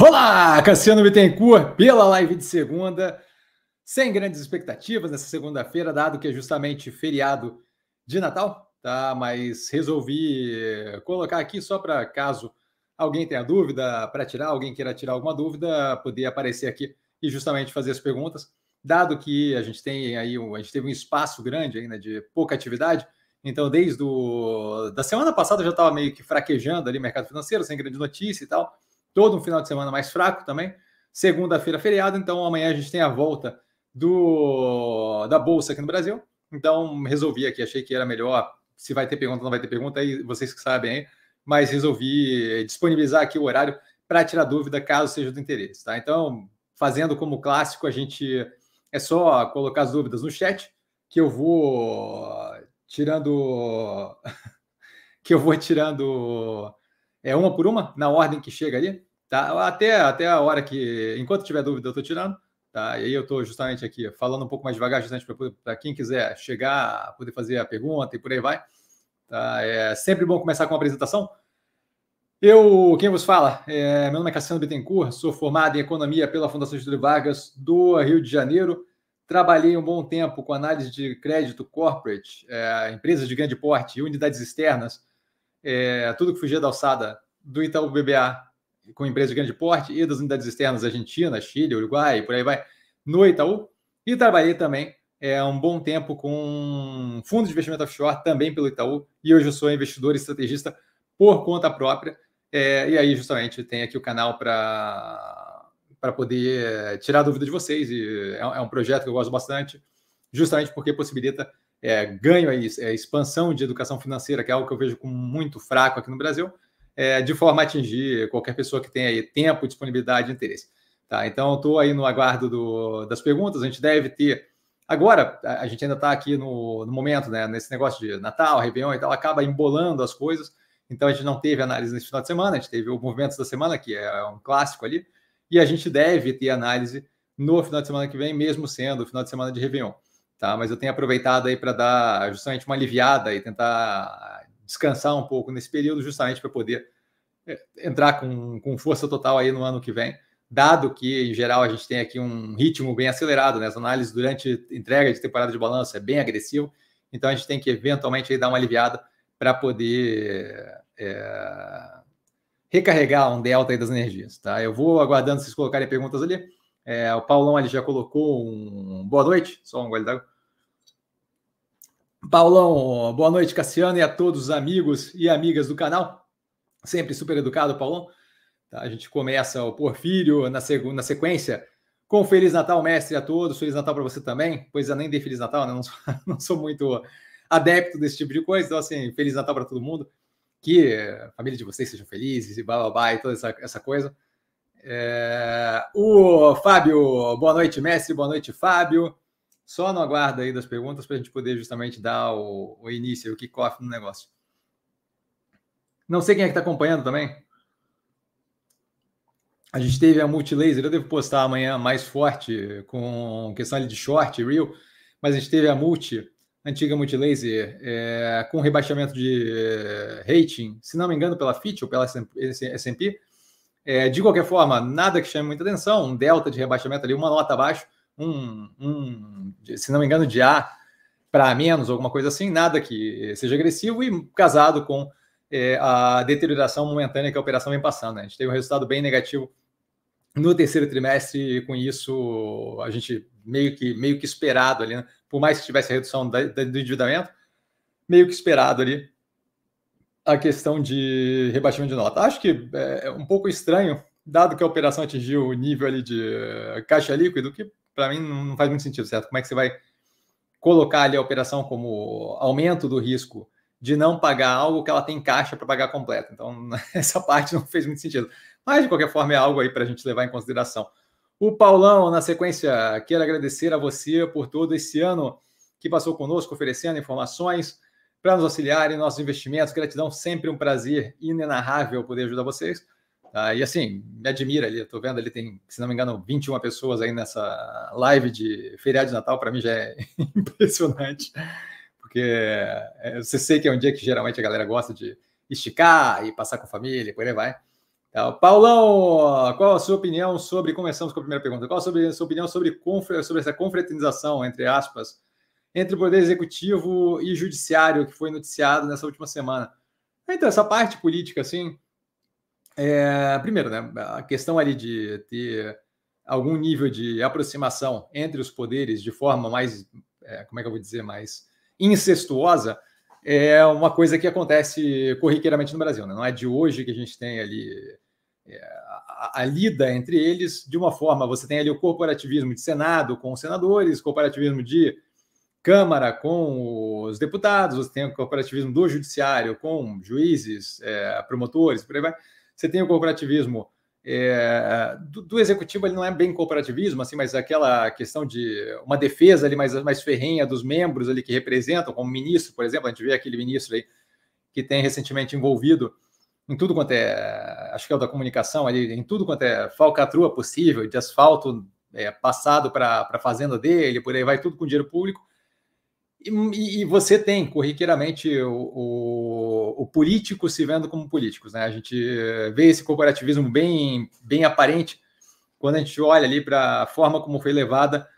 Olá, Cassiano Bittencourt, pela live de segunda, sem grandes expectativas nessa segunda-feira, dado que é justamente feriado de Natal, tá? Mas resolvi colocar aqui só para caso alguém tenha dúvida para tirar, alguém queira tirar alguma dúvida, poder aparecer aqui e justamente fazer as perguntas. Dado que a gente tem aí, a gente teve um espaço grande ainda de pouca atividade, então desde o, da semana passada já estava meio que fraquejando ali mercado financeiro, sem grande notícia e tal todo um final de semana mais fraco também. Segunda-feira, feriado, então amanhã a gente tem a volta do da Bolsa aqui no Brasil. Então resolvi aqui, achei que era melhor. Se vai ter pergunta, não vai ter pergunta, aí vocês que sabem aí, mas resolvi disponibilizar aqui o horário para tirar dúvida caso seja do interesse, tá? Então, fazendo como clássico, a gente é só colocar as dúvidas no chat que eu vou tirando que eu vou tirando é uma por uma na ordem que chega ali. Tá? Até, até a hora que, enquanto tiver dúvida, eu estou tirando. Tá? E aí eu estou justamente aqui falando um pouco mais devagar, justamente para quem quiser chegar, poder fazer a pergunta e por aí vai. Tá? É sempre bom começar com uma apresentação. Eu, quem vos fala, é, meu nome é Cassiano Bittencourt, sou formado em Economia pela Fundação Getúlio Vargas do Rio de Janeiro. Trabalhei um bom tempo com análise de crédito corporate, é, empresas de grande porte, unidades externas, é, tudo que fugia da alçada do Itaú BBA com empresas de grande porte e das unidades externas Argentina, Chile, Uruguai, por aí vai, no Itaú. E trabalhei também é, um bom tempo com fundo de investimento offshore, também pelo Itaú, e hoje eu sou investidor e estrategista por conta própria. É, e aí, justamente, tem aqui o canal para para poder é, tirar a dúvida de vocês. E é, é, um projeto que eu gosto bastante, justamente porque possibilita é, ganho é, expansão de educação financeira, que é algo que eu vejo como muito fraco aqui no Brasil é, de forma a atingir qualquer pessoa que tenha aí tempo, disponibilidade e interesse. Tá? Então, estou aí no aguardo do, das perguntas. A gente deve ter. Agora, a gente ainda está aqui no, no, momento, né, nesse negócio de Natal, Réveillon e tal, acaba embolando as coisas. Então, a gente não teve análise nesse final de semana, a gente teve o Movimentos da Semana, que é um clássico ali, e a gente deve ter análise no final de semana que vem, mesmo sendo o final de semana de Réveillon. Tá? Mas eu tenho aproveitado aí para dar justamente uma aliviada e tentar descansar um pouco nesse período, justamente para poder é, entrar com, com força total aí no ano que vem, dado que, em geral, a gente tem aqui um ritmo bem acelerado, né? As análises durante entrega de temporada de balanço é bem agressivo, então a gente tem que eventualmente aí dar uma aliviada para poder é, recarregar um delta aí das energias, tá? Eu vou aguardando vocês colocarem perguntas ali. É, o Paulão ali já colocou um boa noite, só um gole d'água. Paulão, boa noite, Cassiano, e a todos os amigos e amigas do canal. Sempre super educado, Paulão. Tá, a gente começa o Porfírio na, segunda, sequência com Feliz Natal, mestre, a todos. Feliz Natal para você também. Pois eu nem dei Feliz Natal, né? não, sou, não sou muito adepto desse tipo de coisa. Então, assim, Feliz Natal para todo mundo. Que a família de vocês sejam felizes e blá blá blá e toda essa, essa coisa. É... O Fábio, boa noite, mestre. Boa noite, Fábio. Só no aguardo aí das perguntas para a gente poder justamente dar o, o início, o kickoff no negócio. Não sei quem é que está acompanhando também. A gente teve a Multilaser, eu devo postar amanhã mais forte com questão de short, real, mas a gente teve a Multi, antiga Multilaser, é, com rebaixamento de é, rating, se não me engano, pela Fitch ou pela S&P. É, de qualquer forma, nada que chame muita atenção, um delta de rebaixamento ali, uma nota abaixo, um, um se não me engano, de A para menos, alguma coisa assim, nada que seja agressivo e casado com é, a deterioração momentânea que a operação vem passando. Né? A gente teve um resultado bem negativo no terceiro trimestre e com isso a gente meio que meio que esperado ali, né? por mais que tivesse redução da, da, do endividamento, meio que esperado ali a questão de rebaixamento de nota. Acho que é um pouco estranho, dado que a operação atingiu o nível ali de caixa líquido, que para mim não faz muito sentido, certo? Como é que você vai colocar ali a operação como aumento do risco de não pagar algo que ela tem caixa para pagar completo? Então, essa parte não fez muito sentido. Mas, de qualquer forma, é algo aí para a gente levar em consideração. O Paulão, na sequência, quero agradecer a você por todo esse ano que passou conosco, oferecendo informações para nos auxiliar em nossos investimentos. Gratidão, sempre um prazer inenarrável poder ajudar vocês. Ah, e assim, me admira ali, estou vendo ali, tem, se não me engano, 21 pessoas aí nessa live de feriado de Natal, para mim já é impressionante, porque é, você sei que é um dia que geralmente a galera gosta de esticar e passar com a família, por aí vai. Tá, Paulão, qual a sua opinião sobre. Começamos com a primeira pergunta. Qual a sua opinião sobre, sobre essa confraternização, entre aspas, entre o Poder Executivo e Judiciário, que foi noticiado nessa última semana? Então, essa parte política, assim. É, primeiro, né, a questão ali de ter algum nível de aproximação entre os poderes de forma mais, é, como é que eu vou dizer, mais incestuosa, é uma coisa que acontece corriqueiramente no Brasil. Né? Não é de hoje que a gente tem ali é, a, a, lida entre eles de uma forma. Você tem ali o corporativismo de Senado com os senadores, corporativismo de Câmara com os deputados, você tem o corporativismo do Judiciário com juízes, é, promotores, por aí vai. Você tem o corporativismo é, do, do, executivo ele não é bem cooperativismo, assim, mas aquela questão de uma defesa ali mais, mais ferrenha dos membros ali que representam, como ministro, por exemplo, a gente vê aquele ministro aí que tem recentemente envolvido em tudo quanto é, acho que é o da comunicação ali, em tudo quanto é falcatrua possível, de asfalto é, passado para a fazenda dele, por aí vai tudo com dinheiro público. E, e, você tem corriqueiramente o, o, o, político se vendo como políticos, né? A gente vê esse corporativismo bem, bem aparente quando a gente olha ali para a forma como foi levada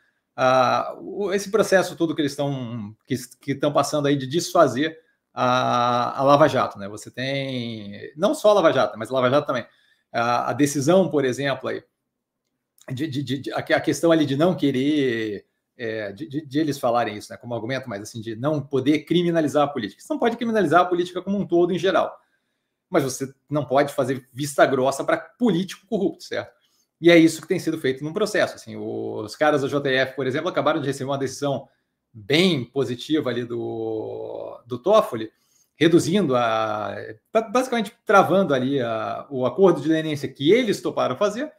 a, esse processo todo que eles estão que, que estão passando aí de desfazer a, a, Lava Jato, né? Você tem não só a Lava Jato, mas a Lava Jato também. A, a decisão, por exemplo, aí, de, de, de, a questão ali de não querer é, de, de, de, eles falarem isso, né, como argumento, mas assim, de não poder criminalizar a política. Você não pode criminalizar a política como um todo, em geral. Mas você não pode fazer vista grossa para político corrupto, certo? E é isso que tem sido feito num processo. Assim, os caras da JF, por exemplo, acabaram de receber uma decisão bem positiva ali do, do Toffoli, reduzindo a. basicamente travando ali a, o acordo de leniência que eles toparam fazer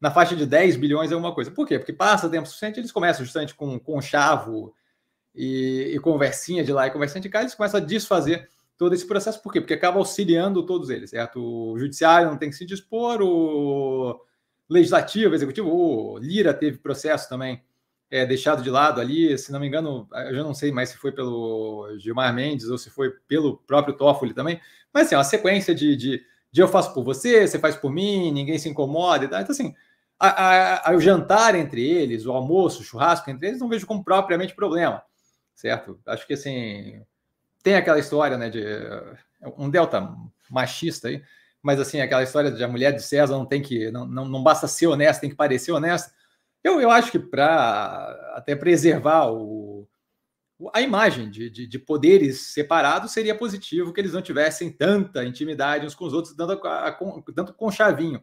na faixa de 10 bilhões é uma coisa. Por quê? Porque passa tempo suficiente, eles começam justamente com, com chavo e, e conversinha de lá e conversinha de cá, eles começam a desfazer todo esse processo. Por quê? Porque acaba auxiliando todos eles, certo? O judiciário não tem que se dispor, o legislativo, executivo, o Lira teve processo também é, deixado de lado ali, se não me engano, eu já não sei mais se foi pelo Gilmar Mendes ou se foi pelo próprio Toffoli também, mas assim, uma sequência de, de de eu faço por você, você faz por mim, ninguém se incomoda e tal. Então, assim, a, a, a, o jantar entre eles, o almoço, o churrasco entre eles, não vejo como propriamente problema, certo? Acho que, assim, tem aquela história, né, de um delta machista aí, mas, assim, aquela história de a mulher de César não tem que, não, não, não basta ser honesta, tem que parecer honesta. Eu, eu acho que para até preservar o, a imagem de, de, de, poderes separados seria positivo que eles não tivessem tanta intimidade uns com os outros, dando a, a, tanto com chavinho.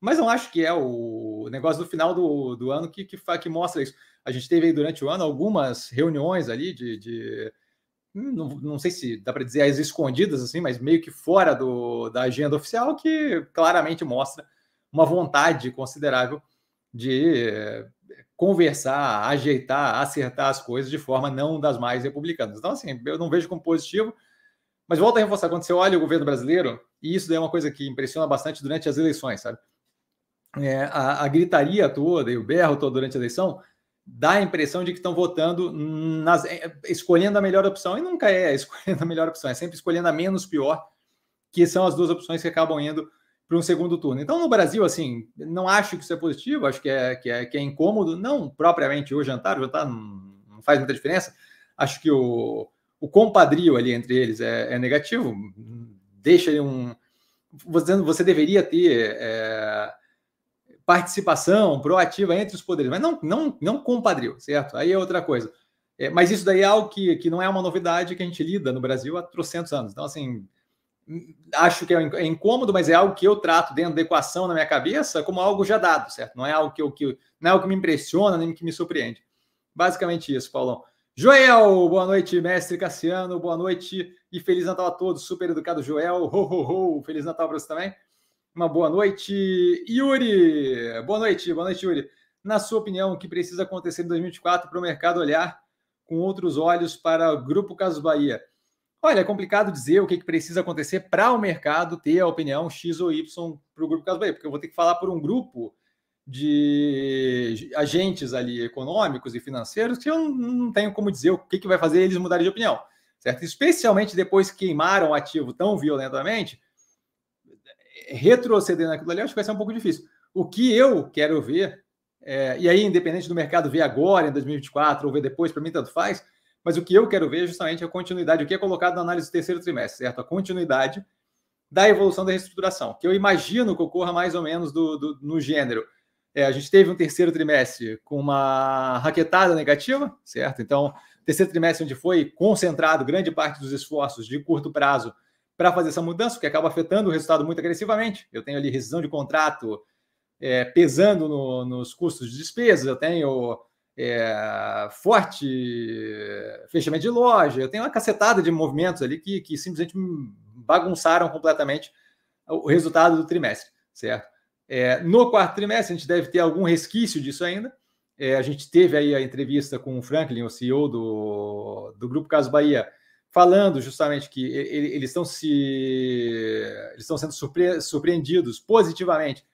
Mas não acho que é o negócio do final do, do ano que, que, que mostra isso. A gente teve durante o ano algumas reuniões ali de. de não, não sei se dá para dizer as escondidas, assim, mas meio que fora do, da agenda oficial, que claramente mostra uma vontade considerável de conversar, ajeitar, acertar as coisas de forma não das mais republicanas. Então, assim, eu não vejo como positivo, mas volto a reforçar, quando você olha o governo brasileiro, e isso é uma coisa que impressiona bastante durante as eleições, sabe? É, a, a, gritaria toda e o berro todo durante a eleição dá a impressão de que estão votando, nas, é, escolhendo a melhor opção, e nunca é escolhendo a melhor opção, é sempre escolhendo a menos pior, que são as duas opções que acabam indo para um segundo turno. Então, no Brasil, assim, não acho que isso é positivo, acho que é, que é, que é incômodo, não propriamente o jantar, o jantar não, faz muita diferença. Acho que o, o compadrio ali entre eles é, é negativo, deixa ele um. Você, você deveria ter é, participação proativa entre os poderes, mas não, não, não compadrio, certo? Aí é outra coisa. É, mas isso daí é algo que, que não é uma novidade que a gente lida no Brasil há trocentos anos. Então, assim, acho que é incômodo, mas é algo que eu trato dentro da equação na minha cabeça como algo já dado, certo? Não é algo que, eu, que não é algo que me impressiona nem que me surpreende. Basicamente isso, Paulão. Joel, boa noite, mestre Cassiano, boa noite e Feliz Natal a todos. Super educado, Joel. Ho, ho, ho. Feliz Natal para você também. Uma boa noite. Yuri, boa noite, boa noite, Yuri. Na sua opinião, o que precisa acontecer em 2024 para o mercado olhar com outros olhos para o Grupo Casos Bahia? Olha, é complicado dizer o que, que precisa acontecer para o mercado ter a opinião X ou Y para o Grupo Caso Bahia, porque eu vou ter que falar por um grupo de agentes ali econômicos e financeiros que eu não tenho como dizer o que, que vai fazer eles mudarem de opinião, certo? Especialmente depois que queimaram o ativo tão violentamente, retroceder naquilo ali, acho que vai ser um pouco difícil. O que eu quero ver, é, e aí, independente do mercado ver agora, em 2024, ou ver depois, para mim tanto faz, mas o que eu quero ver é justamente a continuidade, o que é colocado na análise do terceiro trimestre, certo? A continuidade da evolução da reestruturação, que eu imagino que ocorra mais ou menos do, do no gênero. É, a gente teve um terceiro trimestre com uma raquetada negativa, certo? Então, terceiro trimestre onde foi concentrado grande parte dos esforços de curto prazo para fazer essa mudança, que acaba afetando o resultado muito agressivamente. Eu tenho ali rescisão de contrato é, pesando no, nos custos de despesas, eu tenho é, forte fechamento de loja, eu tenho uma cacetada de movimentos ali que, que simplesmente bagunçaram completamente o resultado do trimestre, certo? É, no quarto trimestre, a gente deve ter algum resquício disso ainda. É, a gente teve aí a entrevista com o Franklin, o CEO do, do Grupo Caso Bahia, falando justamente que eles estão se eles estão sendo surpre, surpreendidos positivamente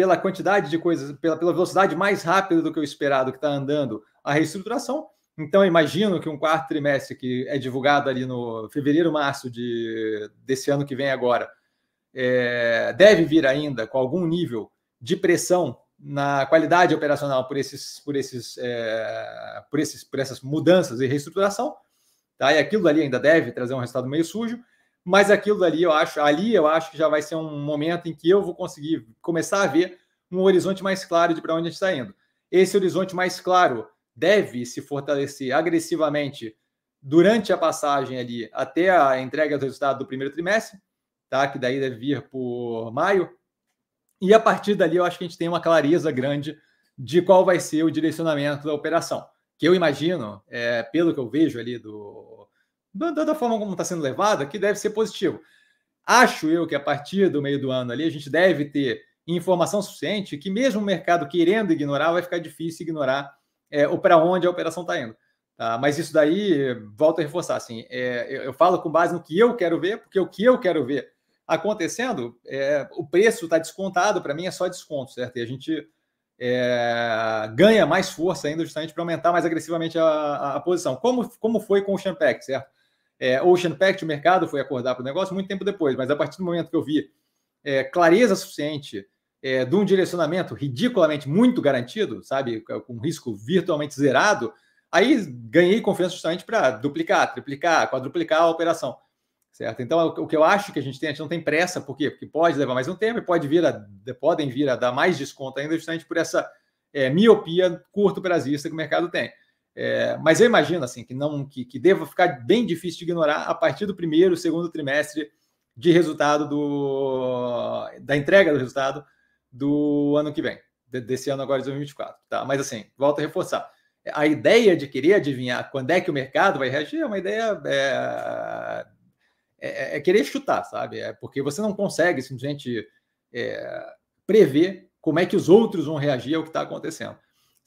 pela quantidade de coisas, pela, pela velocidade mais rápida do que o esperado que está andando a reestruturação. Então, imagino que um quarto trimestre que é divulgado ali no fevereiro, março de, desse ano que vem agora, é, deve vir ainda com algum nível de pressão na qualidade operacional por esses, por esses, é, por esses, por essas mudanças e reestruturação, tá? E aquilo ali ainda deve trazer um resultado meio sujo, mas aquilo ali eu acho, ali eu acho que já vai ser um momento em que eu vou conseguir começar a ver um horizonte mais claro de para onde a gente está indo. Esse horizonte mais claro deve se fortalecer agressivamente durante a passagem ali até a entrega do resultado do primeiro trimestre, tá? Que daí deve vir por maio. E a partir dali eu acho que a gente tem uma clareza grande de qual vai ser o direcionamento da operação. Que eu imagino, é, pelo que eu vejo ali do, do da forma como está sendo levada, que deve ser positivo. Acho eu que a partir do meio do ano ali a gente deve ter informação suficiente que mesmo o mercado querendo ignorar, vai ficar difícil ignorar é, ou para onde a operação está indo. Tá? Mas isso daí, volto a reforçar, assim, é, eu, eu, falo com base no que eu quero ver, porque o que eu quero ver acontecendo, é, o preço está descontado, para mim é só desconto, certo? E a gente é, ganha mais força ainda justamente para aumentar mais agressivamente a, a, posição, como, como foi com o Pact, certo? É, Ocean Pact, o mercado foi acordar para o negócio muito tempo depois, mas a partir do momento que eu vi é, clareza suficiente é, de um direcionamento ridiculamente muito garantido, sabe, com risco virtualmente zerado, aí ganhei confiança justamente para duplicar, triplicar, quadruplicar a operação, certo? Então, o que eu acho que a gente tem, a gente não tem pressa, por quê? Porque pode levar mais um tempo e pode vir a, podem vir a dar mais desconto ainda justamente por essa é, miopia curto prazista que o mercado tem. É, mas eu imagino assim que não que, que deva ficar bem difícil de ignorar a partir do primeiro, segundo trimestre de resultado do, da entrega do resultado do ano que vem, desse ano agora de 2024, tá? Mas assim, volto a reforçar. A ideia de querer adivinhar quando é que o mercado vai reagir é uma ideia é, é, é querer chutar, sabe? É porque você não consegue simplesmente é, prever como é que os outros vão reagir ao que está acontecendo,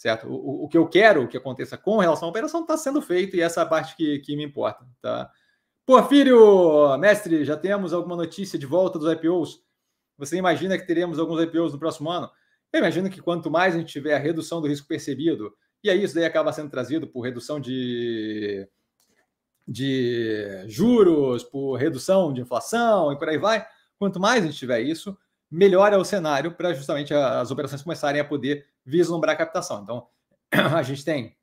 certo? O, o, que eu quero que aconteça com relação à operação está sendo feito e essa é a parte que, que me importa, tá? Porfírio, mestre, já temos alguma notícia de volta dos IPOs? Você imagina que teremos alguns IPOs no próximo ano? Eu imagino que quanto mais a gente tiver a redução do risco percebido, e aí isso daí acaba sendo trazido por redução de, de juros, por redução de inflação e por aí vai, quanto mais a gente tiver isso, melhor é o cenário para justamente as operações começarem a poder vislumbrar a captação. Então, a gente tem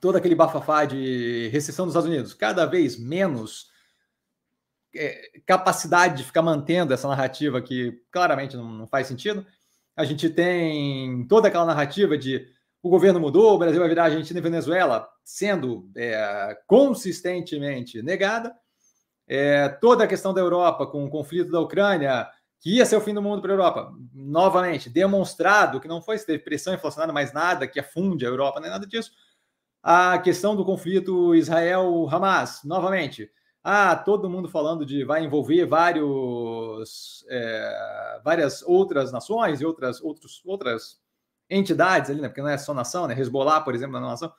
todo aquele bafafá de recessão dos Estados Unidos, cada vez menos é, capacidade de ficar mantendo essa narrativa que claramente não, não, faz sentido. A gente tem toda aquela narrativa de o governo mudou, o Brasil vai virar Argentina e Venezuela, sendo é, consistentemente negada. É, toda a questão da Europa com o conflito da Ucrânia, que ia ser o fim do mundo para a Europa, novamente demonstrado que não foi se teve pressão inflacionária, mais nada que afunde a Europa, nem nada disso. A questão do conflito Israel-Hamas, novamente, ah, todo mundo falando de vai envolver vários, é, várias outras nações e outras, outros, outras entidades ali, né? Porque não é só nação, né? Hezbollah, por exemplo, não é nação.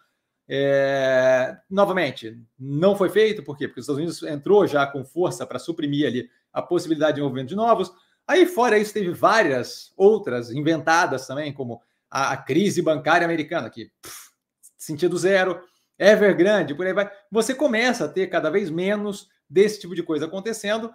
É, novamente, não foi feito, por quê? Porque os Estados Unidos entrou já com força para suprimir ali a possibilidade de envolvimento de novos. Aí, fora isso, teve várias outras inventadas também, como a, a crise bancária americana, que pff, sentido zero. Evergrande, por aí vai. Você começa a ter cada vez menos desse tipo de coisa acontecendo.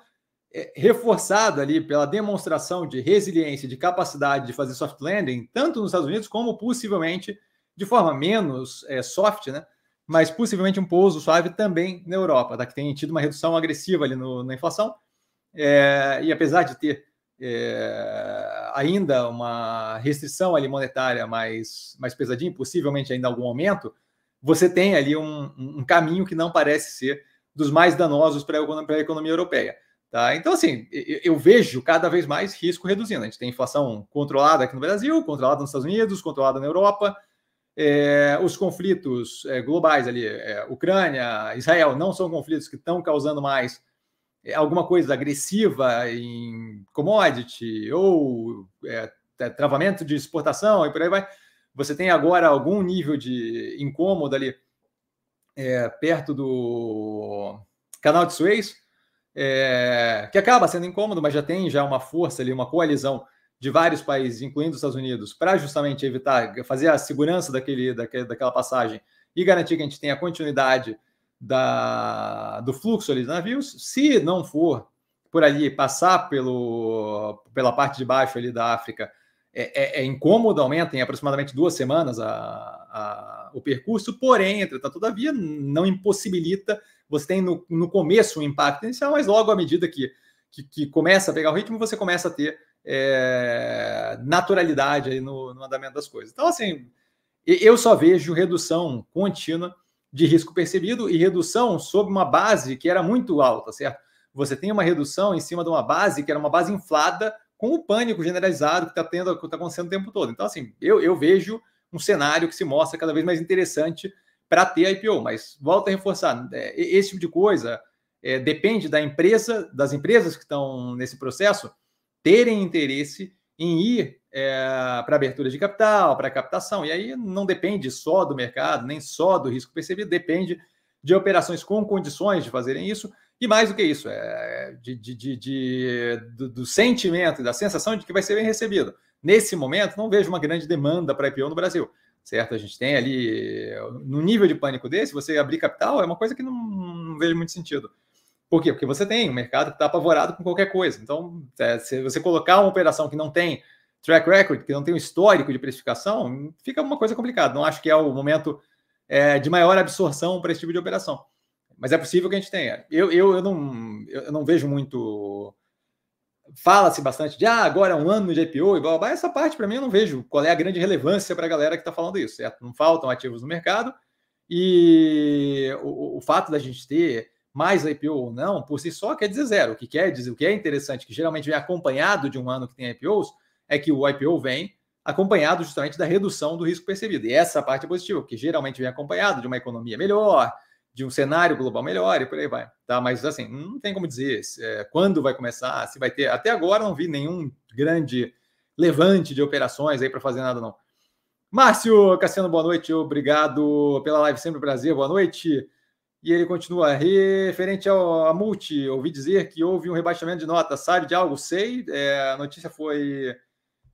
é, reforçado ali pela demonstração de resiliência, de capacidade de fazer soft landing, tanto nos Estados Unidos como possivelmente de forma menos é, soft, né? Mas possivelmente um pouso suave também na Europa, tá? que tem tido uma redução agressiva ali no, na inflação. É, e apesar de ter é, ainda uma restrição ali monetária mais, mais pesadinha, possivelmente ainda algum aumento, você tem ali um, um caminho que não parece ser dos mais danosos para a economia europeia. Tá? Então, assim, eu vejo cada vez mais risco reduzindo. A gente tem inflação controlada aqui no Brasil, controlada nos Estados Unidos, controlada na Europa. É, os conflitos é, globais ali, é, Ucrânia, Israel, não são conflitos que estão causando mais alguma coisa agressiva em commodity ou é, travamento de exportação e por aí vai. Você tem agora algum nível de incômodo ali é, perto do canal de Suez, é, que acaba sendo incômodo, mas já tem já uma força ali, uma coalizão de vários países, incluindo os Estados Unidos, para justamente evitar, fazer a segurança daquele, daquele, daquela passagem e garantir que a gente tenha continuidade da, do fluxo ali dos navios. Se não for por ali passar pelo, pela parte de baixo ali da África, é, é, é incômodo, aumenta em aproximadamente duas semanas a, a, o percurso, porém, entretanto, todavia, não impossibilita você tem no, no começo um impacto inicial, mas logo à medida que, que, que começa a pegar o ritmo, você começa a ter é, naturalidade aí no, no andamento das coisas. Então, assim, eu só vejo redução contínua de risco percebido e redução sob uma base que era muito alta, certo? Você tem uma redução em cima de uma base que era uma base inflada com o pânico generalizado que está tendo, que está acontecendo o tempo todo. Então, assim, eu, eu vejo um cenário que se mostra cada vez mais interessante para ter IPO. Mas volta a reforçar, é, esse tipo de coisa é, depende da empresa, das empresas que estão nesse processo terem interesse em ir é, para abertura de capital, para captação. E aí não depende só do mercado, nem só do risco percebido, depende de operações com condições de fazerem isso. E mais do que isso, é de, de, de, de do, do, sentimento e da sensação de que vai ser bem recebido. Nesse momento, não vejo uma grande demanda para IPO no Brasil certo? A gente tem ali, no nível de pânico desse, você abrir capital é uma coisa que não, não vejo muito sentido. Por quê? Porque você tem um mercado que está apavorado com qualquer coisa. Então, é, se você colocar uma operação que não tem track record, que não tem um histórico de precificação, fica uma coisa complicada. Não acho que é o momento é, de maior absorção para esse tipo de operação. Mas é possível que a gente tenha. Eu, eu, eu, não, eu não vejo muito fala-se bastante de ah, agora é um ano de IPO e blá, blá, blá. Essa parte, para mim, eu não vejo qual é a grande relevância para a galera que está falando isso, certo? Não faltam ativos no mercado e o, o, fato da gente ter mais IPO ou não, por si só, quer dizer zero. O que quer dizer, o que é interessante, que geralmente vem acompanhado de um ano que tem IPOs, é que o IPO vem acompanhado justamente da redução do risco percebido. E essa parte é positiva, que geralmente vem acompanhado de uma economia melhor, de um cenário global melhor e por aí vai. Tá? Mas assim, não tem como dizer é, quando vai começar, se vai ter. Até agora não vi nenhum grande levante de operações aí para fazer nada, não. Márcio Cassiano, boa noite, obrigado pela live sempre prazer, boa noite. E ele continua, referente ao, a multi, ouvi dizer que houve um rebaixamento de nota, sabe de algo? Sei, é, a notícia foi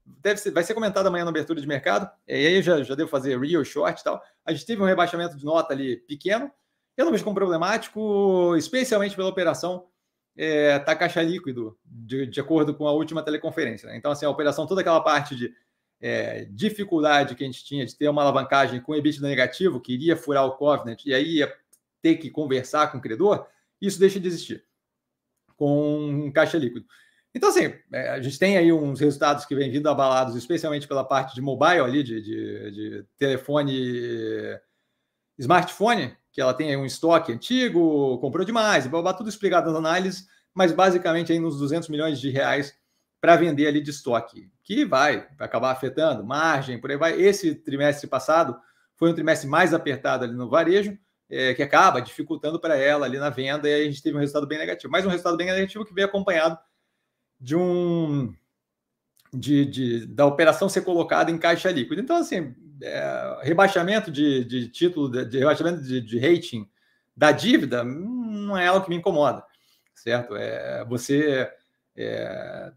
deve ser, vai ser comentado amanhã na abertura de mercado, e aí já, já devo fazer real short e tal. A gente teve um rebaixamento de nota ali pequeno, eu não vejo como problemático, especialmente pela operação é, tá caixa líquido, de, de, acordo com a última teleconferência. Né? Então, assim, a operação, toda aquela parte de é, dificuldade que a gente tinha de ter uma alavancagem com EBITDA negativo, que iria furar o covenant e aí ia ter que conversar com o credor, isso deixa de existir com caixa líquido. Então, assim, é, a gente tem aí uns resultados que vêm vindo abalados, especialmente pela parte de mobile ali, de, de, de telefone, smartphone, que ela tem um estoque antigo, comprou demais, blá, tudo explicado nas análises, mas basicamente aí nos 200 milhões de reais para vender ali de estoque, que vai acabar afetando margem, por aí vai. Esse trimestre passado foi um trimestre mais apertado ali no varejo, é, que acaba dificultando para ela ali na venda, e aí a gente teve um resultado bem negativo. Mas um resultado bem negativo que veio acompanhado de um de, de, da operação ser colocada em caixa líquida. Então, assim, é, rebaixamento de, de título, de, de rebaixamento de, rating da dívida não é algo que me incomoda, certo? É, você é,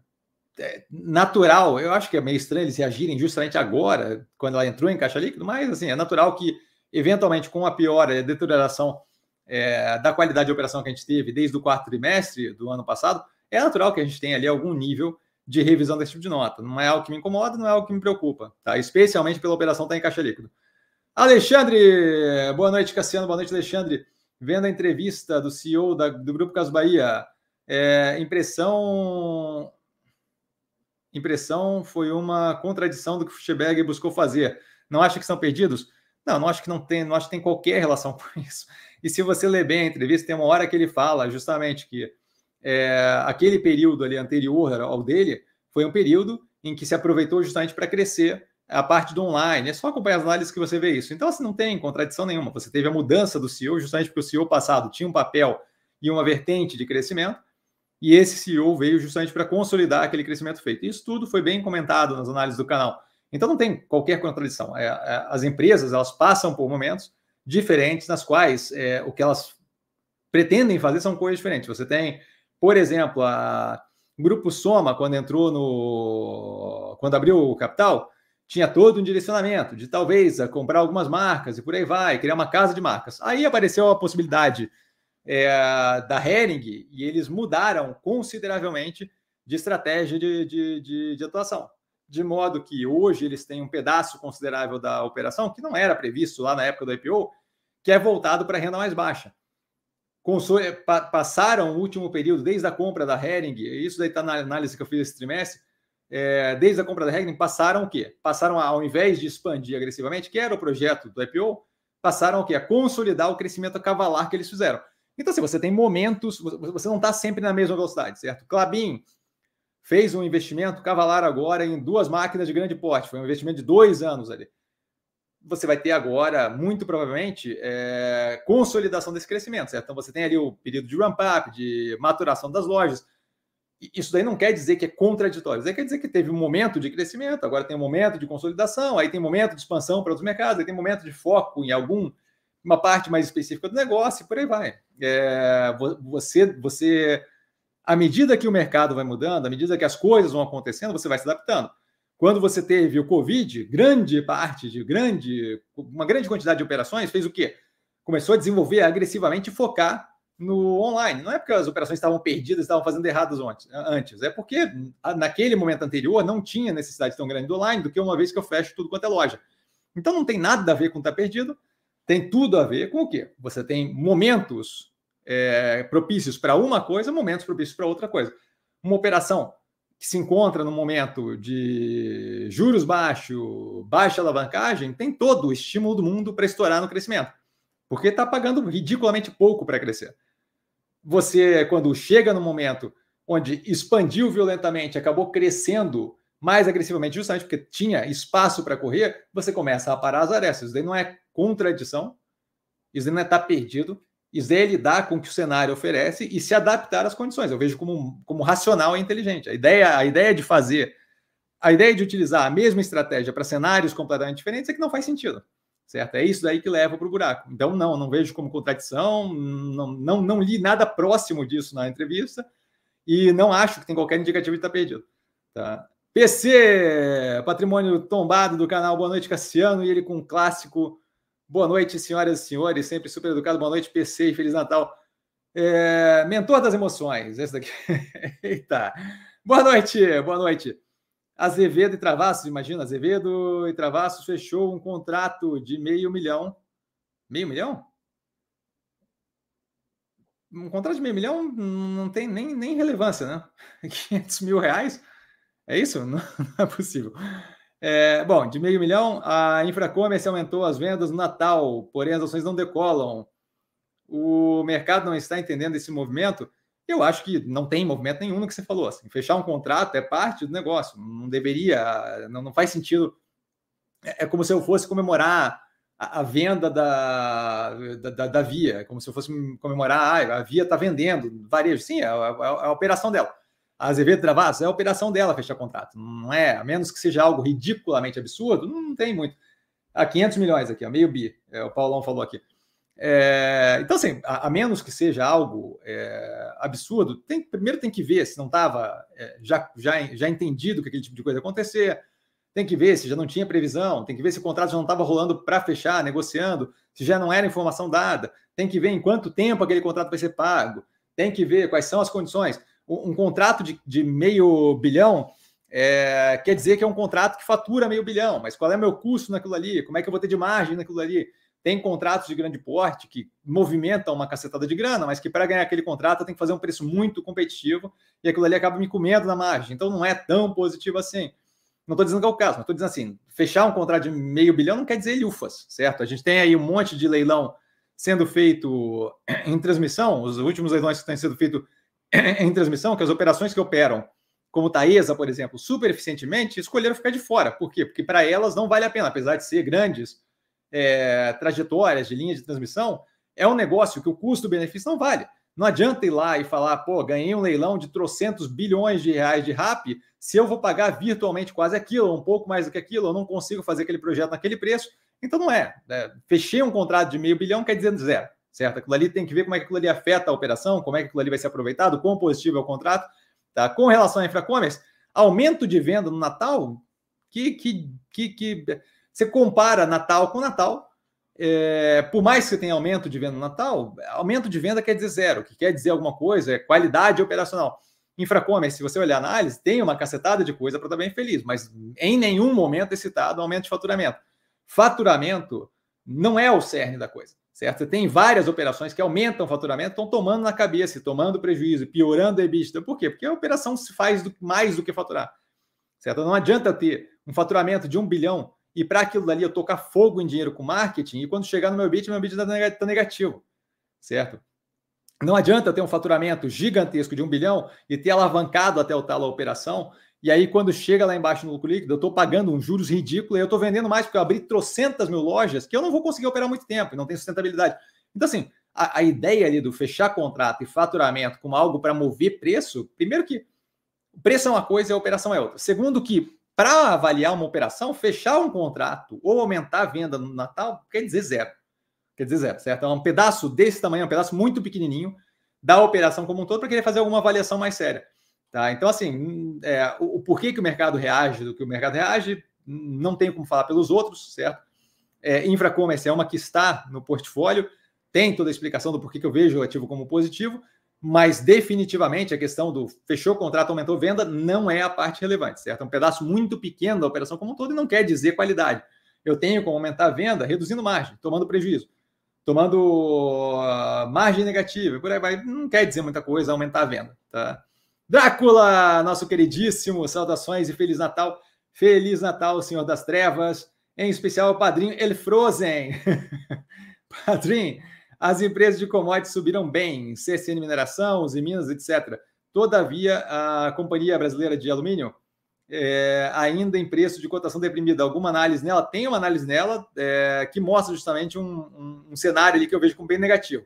é, natural, eu acho que é meio estranho eles reagirem justamente agora, quando ela entrou em caixa líquido, mas assim, é natural que, eventualmente, com a piora, a deterioração é, da qualidade de operação que a gente teve desde o quarto trimestre do ano passado, é natural que a gente tenha ali algum nível de revisão desse tipo de nota. Não é algo que me incomoda, não é algo que me preocupa, tá? Especialmente pela operação estar em caixa líquido. Alexandre, boa noite, Cassiano, boa noite, Alexandre. Vendo a entrevista do CEO da, do Grupo Caso Bahia, é, impressão impressão foi uma contradição do que o Fuchsberg buscou fazer. Não acha que são perdidos? Não, não acho que não tem, não acho que tem qualquer relação com isso. E se você ler bem a entrevista, tem uma hora que ele fala justamente que é, aquele período ali anterior ao dele foi um período em que se aproveitou justamente para crescer a parte do online. É só acompanhar as análises que você vê isso. Então, assim, não tem contradição nenhuma. Você teve a mudança do CEO justamente porque o CEO passado tinha um papel e uma vertente de crescimento, e esse CEO veio justamente para consolidar aquele crescimento feito. Isso tudo foi bem comentado nas análises do canal. Então, não tem qualquer contradição. É, é, as empresas elas passam por momentos diferentes nas quais é, o que elas pretendem fazer são coisas diferentes. Você tem por exemplo, a Grupo Soma, quando entrou no. quando abriu o capital, tinha todo um direcionamento de talvez comprar algumas marcas e por aí vai, criar uma casa de marcas. Aí apareceu a possibilidade é, da Hering e eles mudaram consideravelmente de estratégia de, de, de, de, atuação. De modo que hoje eles têm um pedaço considerável da operação, que não era previsto lá na época do IPO, que é voltado para renda mais baixa passaram o último período, desde a compra da Hering, isso daí está na análise que eu fiz esse trimestre, é, desde a compra da Hering, passaram o quê? Passaram, ao invés de expandir agressivamente, que era o projeto do IPO, passaram o quê? A consolidar o crescimento cavalar que eles fizeram. Então, assim, você tem momentos, você não está sempre na mesma velocidade, certo? Clabin fez um investimento cavalar agora em duas máquinas de grande porte, foi um investimento de dois anos ali você vai ter agora, muito provavelmente, é, consolidação desse crescimento, certo? Então você tem ali o período de ramp-up, de maturação das lojas. Isso daí não quer dizer que é contraditório, isso quer dizer que teve um momento de crescimento, agora tem um momento de consolidação, aí tem um momento de expansão para outros mercados, aí tem um momento de foco em algum uma parte mais específica do negócio e por aí vai. É, você, você, à medida que o mercado vai mudando, à medida que as coisas vão acontecendo, você vai se adaptando. Quando você teve o Covid, grande parte de grande, uma grande quantidade de operações fez o quê? Começou a desenvolver agressivamente e focar no online. Não é porque as operações estavam perdidas, estavam fazendo erradas antes. É porque naquele momento anterior não tinha necessidade tão grande do online do que uma vez que eu fecho tudo quanto é loja. Então não tem nada a ver com estar tá perdido, tem tudo a ver com o quê? Você tem momentos é, propícios para uma coisa, momentos propícios para outra coisa. Uma operação que se encontra no momento de juros baixos, baixa alavancagem, tem todo o estímulo do mundo para estourar no crescimento, porque está pagando ridiculamente pouco para crescer. Você, quando chega no momento onde expandiu violentamente, acabou crescendo mais agressivamente, justamente porque tinha espaço para correr, você começa a parar as arestas. Isso daí não é contradição, isso daí não é estar tá perdido, isso é lidar com o que o cenário oferece e se adaptar às condições. Eu vejo como, como racional e inteligente. A ideia, a ideia de fazer, a ideia de utilizar a mesma estratégia para cenários completamente diferentes é que não faz sentido. Certo? É isso daí que leva para o buraco. Então, não, não vejo como contradição, não, não, não li nada próximo disso na entrevista e não acho que tem qualquer indicativo de estar perdido. Tá? PC, patrimônio tombado do canal Boa Noite Cassiano, e ele com um clássico Boa noite, senhoras e senhores, sempre super educado. Boa noite, PC Feliz Natal. É, mentor das emoções, esse daqui. Eita. Boa noite, boa noite. Azevedo e Travassos, imagina, Azevedo e Travassos fechou um contrato de meio milhão. Meio milhão? Um contrato de meio milhão não tem nem, nem relevância, né? 500 mil reais? É isso? Não, não é possível. É, bom, de meio milhão, a Infracommerce aumentou as vendas no Natal, porém as ações não decolam. O mercado não está entendendo esse movimento. Eu acho que não tem movimento nenhum no que você falou. Assim, fechar um contrato é parte do negócio. Não deveria, não, não faz sentido. É, é como se eu fosse comemorar a, a venda da, da, da, Via, é como se eu fosse comemorar ah, a Via está vendendo varejo. Sim, é a, a, a operação dela a Azevedo Travassos, é a operação dela fechar contrato. Não é, a menos que seja algo ridiculamente absurdo, não tem muito. A ah, 500 milhões aqui, ó, meio bi, é, o Paulão falou aqui. É, então, assim, a, a, menos que seja algo é, absurdo, tem, primeiro tem que ver se não estava é, já, já, já entendido que aquele tipo de coisa ia acontecer, tem que ver se já não tinha previsão, tem que ver se o contrato já não estava rolando para fechar, negociando, se já não era informação dada, tem que ver em quanto tempo aquele contrato vai ser pago, tem que ver quais são as condições um, contrato de, de, meio bilhão é, quer dizer que é um contrato que fatura meio bilhão, mas qual é o meu custo naquilo ali? Como é que eu vou ter de margem naquilo ali? Tem contratos de grande porte que movimentam uma cacetada de grana, mas que para ganhar aquele contrato eu tenho que fazer um preço muito competitivo e aquilo ali acaba me comendo na margem. Então não é tão positivo assim. Não estou dizendo que é o caso, mas estou dizendo assim: fechar um contrato de meio bilhão não quer dizer lufas, certo? A gente tem aí um monte de leilão sendo feito em transmissão, os últimos leilões que têm sido feitos em transmissão, que as operações que operam, como Taesa, por exemplo, super eficientemente, escolheram ficar de fora. Por quê? Porque para elas não vale a pena, apesar de ser grandes é, trajetórias de linha de transmissão, é um negócio que o custo-benefício não vale. Não adianta ir lá e falar, pô, ganhei um leilão de trocentos bilhões de reais de RAP, se eu vou pagar virtualmente quase aquilo, um pouco mais do que aquilo, eu não consigo fazer aquele projeto naquele preço. Então não é. é fechei um contrato de meio bilhão, quer dizer zero, certo? Aquilo ali tem que ver como é que aquilo ali afeta a operação, como é que aquilo ali vai ser aproveitado, quão positivo é o contrato. Tá? Com relação à infracommerce, aumento de venda no Natal, que, que, que, que você compara Natal com Natal, é, por mais que você tenha aumento de venda no Natal, aumento de venda quer dizer zero. Que quer dizer alguma coisa é qualidade operacional. Infracommerce, se você olhar a análise, tem uma cacetada de coisa para estar bem feliz, mas em nenhum momento é citado aumento de faturamento. Faturamento não é o cerne da coisa, certo? Você tem várias operações que aumentam o faturamento, estão tomando na cabeça, tomando prejuízo, piorando a EBITDA. Por quê? Porque a operação se faz do, mais do que faturar, certo? Não adianta ter um faturamento de um bilhão e para aquilo dali eu tocar fogo em dinheiro com marketing, e quando chegar no meu bit, meu bit está negativo, certo? Não adianta ter um faturamento gigantesco de um bilhão e ter alavancado até o tal a operação, e aí quando chega lá embaixo no lucro líquido, eu estou pagando um juros ridículo e eu estou vendendo mais porque eu abri trocentas mil lojas que eu não vou conseguir operar muito tempo e não tem sustentabilidade. Então, assim, a, a ideia ali do fechar contrato e faturamento como algo para mover preço, primeiro que preço é uma coisa e a operação é outra. Segundo que para avaliar uma operação, fechar um contrato ou aumentar a venda no Natal quer dizer zero. Quer dizer zero, certo? É um pedaço desse tamanho, um pedaço muito pequenininho da operação como um todo para querer fazer alguma avaliação mais séria. Tá? Então, assim, é, o, o, porquê que o mercado reage do que o mercado reage, não tenho como falar pelos outros, certo? É, Infracommerce é uma que está no portfólio, tem toda a explicação do porquê que eu vejo o ativo como positivo, mas definitivamente a questão do fechou o contrato, aumentou venda, não é a parte relevante, certo? É um pedaço muito pequeno da operação como um todo e não quer dizer qualidade. Eu tenho como aumentar a venda reduzindo margem, tomando prejuízo, tomando uh, margem negativa, por aí vai. Não quer dizer muita coisa aumentar a venda, tá? Drácula, nosso queridíssimo, saudações e Feliz Natal. Feliz Natal, Senhor das Trevas, em especial o padrinho El Frozen. padrinho, as empresas de commodities subiram bem, CSN Mineração, Uzi Minas, etc. Todavia, a Companhia Brasileira de Alumínio, é, ainda em preço de cotação deprimida, alguma análise nela? Tem uma análise nela é, que mostra justamente um, um, um, cenário ali que eu vejo como bem negativo.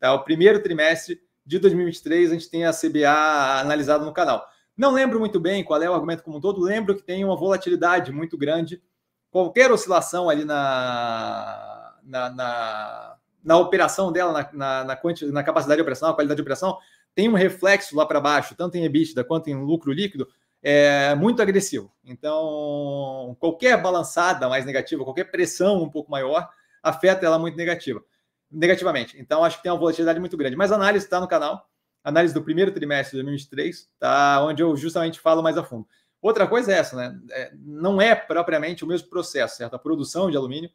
Tá? O primeiro trimestre de 2023, a gente tem a CBA analisada no canal. Não lembro muito bem qual é o argumento como um todo, lembro que tem uma volatilidade muito grande. Qualquer oscilação ali na, na, na na operação dela, na, na, na, na capacidade de operação, na qualidade de operação, tem um reflexo lá para baixo, tanto em EBITDA quanto em lucro líquido, é muito agressivo. Então, qualquer balançada mais negativa, qualquer pressão um pouco maior, afeta ela muito negativa, negativamente. Então, acho que tem uma volatilidade muito grande. Mas a análise está no canal, análise do primeiro trimestre de 2023, tá? onde eu justamente falo mais a fundo. Outra coisa é essa, né? É, não é propriamente o mesmo processo, certo? A produção de alumínio,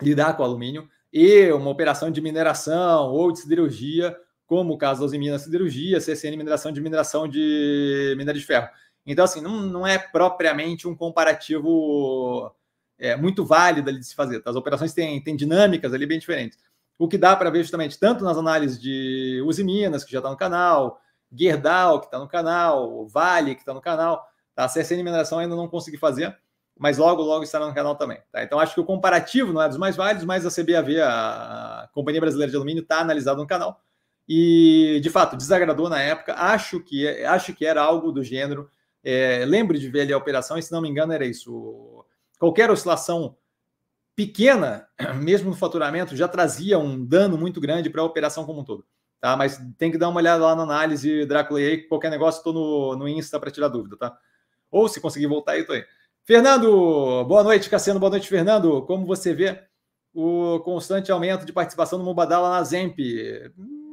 lidar com alumínio, e uma operação de mineração ou de siderurgia, como o caso da Usina Siderurgia, CSN Mineração de Mineração de Minério de Ferro. Então, assim, não, não é propriamente um comparativo é, muito válido de se fazer. Tá? As operações têm, têm dinâmicas ali bem diferentes. O que dá para ver justamente tanto nas análises de Uzi Minas, que já está no canal, Gerdau, que está no canal, Vale, que está no canal, tá? a CSN Mineração ainda não consegui fazer, mas logo, logo estará no canal também. Tá? Então, acho que o comparativo não é dos mais válidos, mas a CBAV, a Companhia Brasileira de Alumínio, está analisado no canal. E, de fato, desagradou na época. Acho que, acho que era algo do gênero. É, lembro de ver ali a operação, e se não me engano, era isso. Qualquer oscilação pequena, mesmo no faturamento, já trazia um dano muito grande para a operação como um todo. Tá? Mas tem que dar uma olhada lá na análise, Drácula, e aí, qualquer negócio, estou no, no Insta para tirar dúvida, tá? Ou se conseguir voltar aí, estou aí. Fernando, boa noite, Cassiano, boa noite, Fernando. Como você vê o constante aumento de participação do Mubadala na Zemp?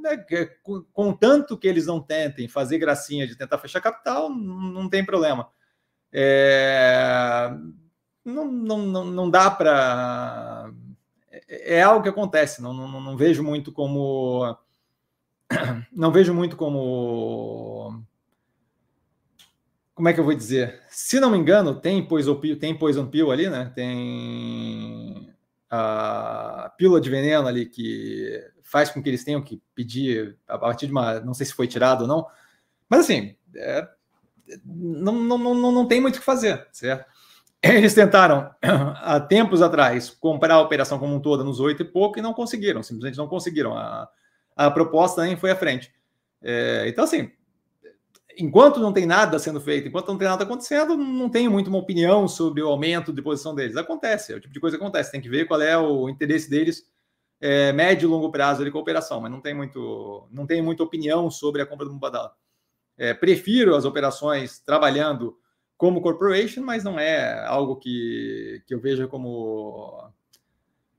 né, com, tanto que eles não tentem fazer gracinha de tentar fechar capital, não, tem problema. É, não, não, não, dá para. É, é algo que acontece, não, não, não vejo muito como. Não vejo muito como como é que eu vou dizer? Se não me engano, tem Poison Pill, tem Poison Pill ali, né? Tem a pílula de veneno ali que faz com que eles tenham que pedir a partir de uma. Não sei se foi tirado ou não, mas assim, é, não, não, não, não tem muito o que fazer, certo? Eles tentaram, há tempos atrás, comprar a operação como um todo nos oito e pouco e não conseguiram, simplesmente não conseguiram. A, a proposta nem foi à frente. É, então, assim, enquanto não tem nada sendo feito, enquanto não tem nada acontecendo, não tenho muito uma opinião sobre o aumento de posição deles. Acontece, é o tipo de coisa que acontece. Tem que ver qual é o interesse deles é, médio e longo prazo de cooperação, mas não tem muito, não tem muita opinião sobre a compra do Mubadala. É, prefiro as operações trabalhando como corporation, mas não é algo que, que eu veja como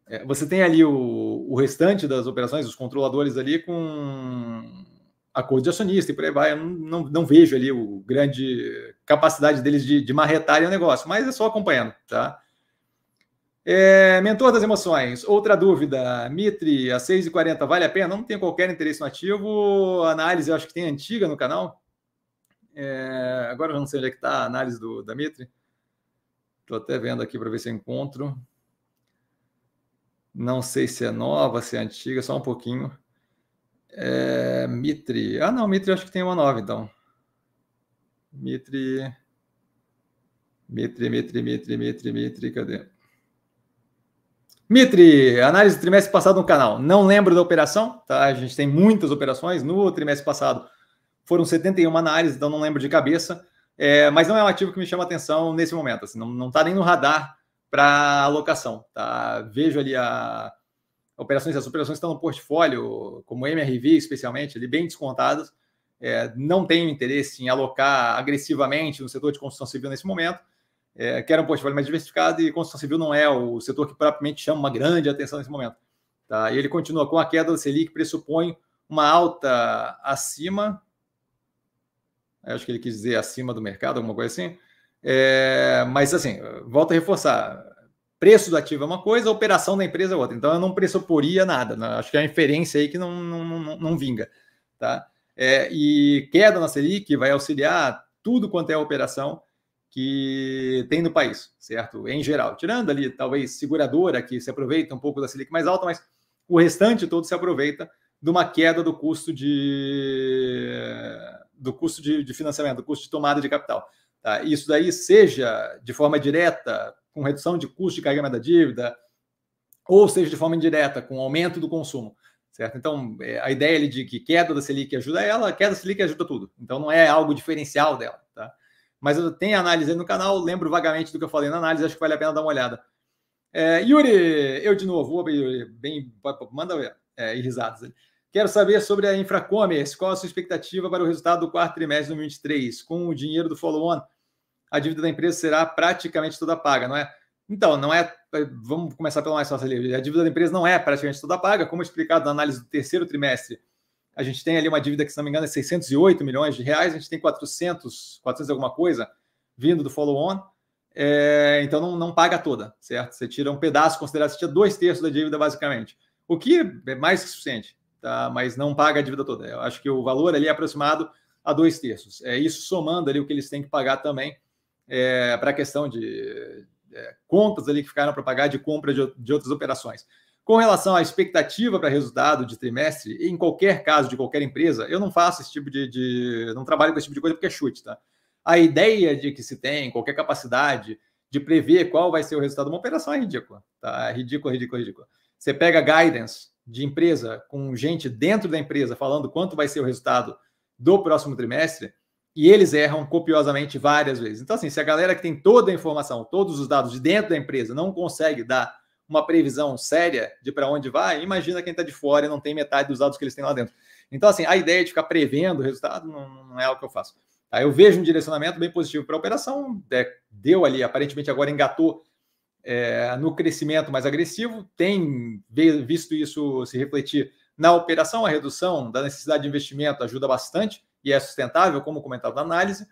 é, você tem ali o, o restante das operações, os controladores ali com acordo de acionista e por aí vai. Eu não, não, não vejo ali o grande capacidade deles de, de marretarem o negócio, mas é só acompanhando, tá? É, mentor das emoções, outra dúvida, Mitre, a 6,40 vale a pena? Não tem qualquer interesse no ativo, análise eu acho que tem antiga no canal. É, agora eu não sei onde é que está a análise do, da Mitre. Estou até vendo aqui para ver se eu encontro. Não sei se é nova, se é antiga, só um pouquinho. É, Mitre. Ah, não, Mitre acho que tem uma nova, então. Mitre. Mitre, Mitre, Mitre, Mitre, Mitre, cadê? Mitre, análise do trimestre passado no canal. Não lembro da operação, tá? A gente tem muitas operações. No trimestre passado foram 71 análises, então não lembro de cabeça. É, mas não é um ativo que me chama atenção nesse momento. Assim, não está nem no radar para alocação. Tá? Vejo ali a, operações, as operações estão no portfólio, como MRV especialmente, ali bem descontadas. É, não tenho interesse em alocar agressivamente no setor de construção civil nesse momento. É, quero um portfólio mais diversificado e construção civil não é o setor que propriamente chama uma grande atenção nesse momento. Tá? E ele continua com a queda da Selic, pressupõe uma alta acima, acho que ele quis dizer acima do mercado, alguma coisa assim. É, mas assim, volto a reforçar, preço do ativo é uma coisa, a operação da empresa é outra. Então eu não pressuporia nada. Né? Acho que é a inferência aí que não, não, não, não vinga. Tá? É, e queda na Selic vai auxiliar tudo quanto é operação que tem no país, certo? Em geral. Tirando ali, talvez, seguradora, que se aproveita um pouco da Selic mais alta, mas o restante todo se aproveita de uma queda do custo de do custo de, de financiamento, do custo de tomada de capital. Tá? Isso daí seja de forma direta com redução de custo de carregamento da dívida, ou seja, de forma indireta, com aumento do consumo. Certo? Então, é, a ideia ali de que queda da Selic ajuda ela, queda da Selic ajuda tudo. Então, não é algo diferencial dela. Tá? Mas tenho análise aí no canal, lembro vagamente do que eu falei na análise, acho que vale a pena dar uma olhada. É, Yuri, eu de novo, Yuri, bem, manda é, risadas ali. Quero saber sobre a Infracommerce, qual a sua expectativa para o resultado do quarto trimestre de 2023, com o dinheiro do follow-on a dívida da empresa será praticamente toda paga, não é? Então, não é. Vamos começar pelo mais fácil ali. A dívida da empresa não é praticamente toda paga, como explicado na análise do terceiro trimestre. A gente tem ali uma dívida que, se não me engano, é 608 milhões de reais, a gente tem 400, 400 alguma coisa vindo do follow-on. É, então não, não paga toda, certo? Você tira um pedaço considerado, você tira dois terços da dívida, basicamente. O que é mais que suficiente, tá? mas não paga a dívida toda. Eu acho que o valor ali é aproximado a dois terços. É isso somando ali o que eles têm que pagar também é, para a questão de é, contas ali que ficaram para pagar de compra de, de outras operações. Com relação à expectativa para resultado de trimestre, em qualquer caso de qualquer empresa, eu não faço esse tipo de, de, não trabalho com esse tipo de coisa porque é chute, tá? A ideia de que se tem qualquer capacidade de prever qual vai ser o resultado de uma operação é ridícula, tá? É ridícula, ridícula, ridícula. Você pega guidance de empresa com gente dentro da empresa falando quanto vai ser o resultado do próximo trimestre, e eles erram copiosamente várias vezes. Então, assim, se a galera que tem toda a informação, todos os dados de dentro da empresa não consegue dar uma previsão séria de para onde vai, imagina quem está de fora e não tem metade dos dados que eles têm lá dentro. Então, assim, a ideia de ficar prevendo o resultado não, não é algo que eu faço. Tá? Eu vejo um direcionamento bem positivo para a operação, é, deu ali, aparentemente agora engatou é, no crescimento mais agressivo, tem visto isso se refletir Na operação, a redução da necessidade de investimento ajuda bastante e é sustentável, como comentado na análise.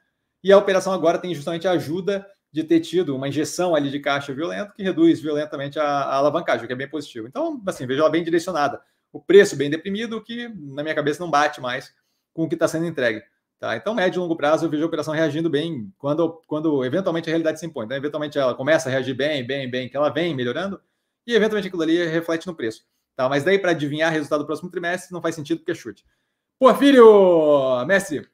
E a operação agora tem justamente a ajuda de ter tido uma injeção ali de caixa violento que reduz violentamente a, a alavancagem, o que é bem positivo. Então, assim, vejo ela bem direcionada. O preço bem deprimido, que na minha cabeça não bate mais com o que está sendo entregue. Tá? Então, médio e longo prazo, eu vejo a operação reagindo bem quando, quando eventualmente a realidade se impõe. Então, eventualmente ela começa a reagir bem, bem, bem, que ela vem melhorando, e eventualmente aquilo ali reflete no preço. Tá? Mas daí, para adivinhar o resultado do próximo trimestre, não faz sentido porque é chute. Porfírio, mestre,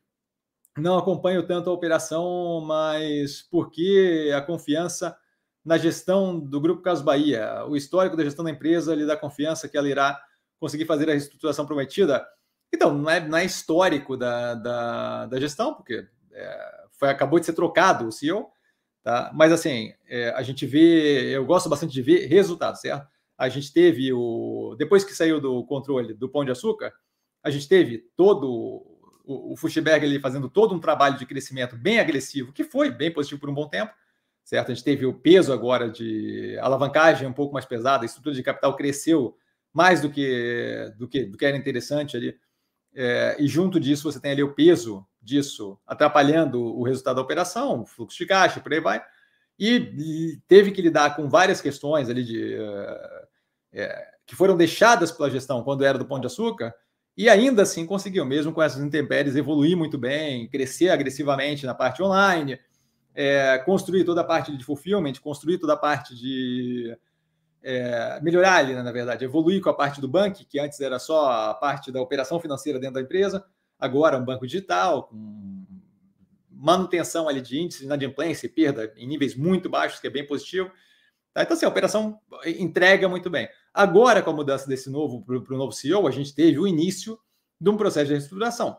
não acompanho tanto a operação, mas porque a confiança na gestão do Grupo Caso Bahia, o histórico da gestão da empresa lhe dá confiança que ela irá conseguir fazer a reestruturação prometida? Então, não é, não é histórico da, da, da gestão, porque é, foi, acabou de ser trocado o CEO, tá? mas assim, é, a gente vê, eu gosto bastante de ver resultados, certo? A gente teve o. Depois que saiu do controle do Pão de Açúcar, a gente teve todo o, o ali fazendo todo um trabalho de crescimento bem agressivo, que foi bem positivo por um bom tempo, certo? A gente teve o peso agora de alavancagem um pouco mais pesada, a estrutura de capital cresceu mais do que do que, do que era interessante ali. É, e junto disso você tem ali o peso disso atrapalhando o resultado da operação, fluxo de caixa, por aí vai. E, teve que lidar com várias questões ali de uh, é, que foram deixadas pela gestão quando era do Pão de Açúcar, e ainda assim conseguiu, mesmo com essas intempéries, evoluir muito bem, crescer agressivamente na parte online, é, construir toda a parte de fulfillment, construir toda a parte de é, melhorar ali, né, na verdade, evoluir com a parte do banco, que antes era só a parte da operação financeira dentro da empresa, agora um banco digital, com manutenção ali de índice de inadimplência e perda em níveis muito baixos, que é bem positivo. Tá? Então, assim, a operação entrega muito bem. Agora, com a mudança desse novo para o novo CEO, a gente teve o início de um processo de reestruturação.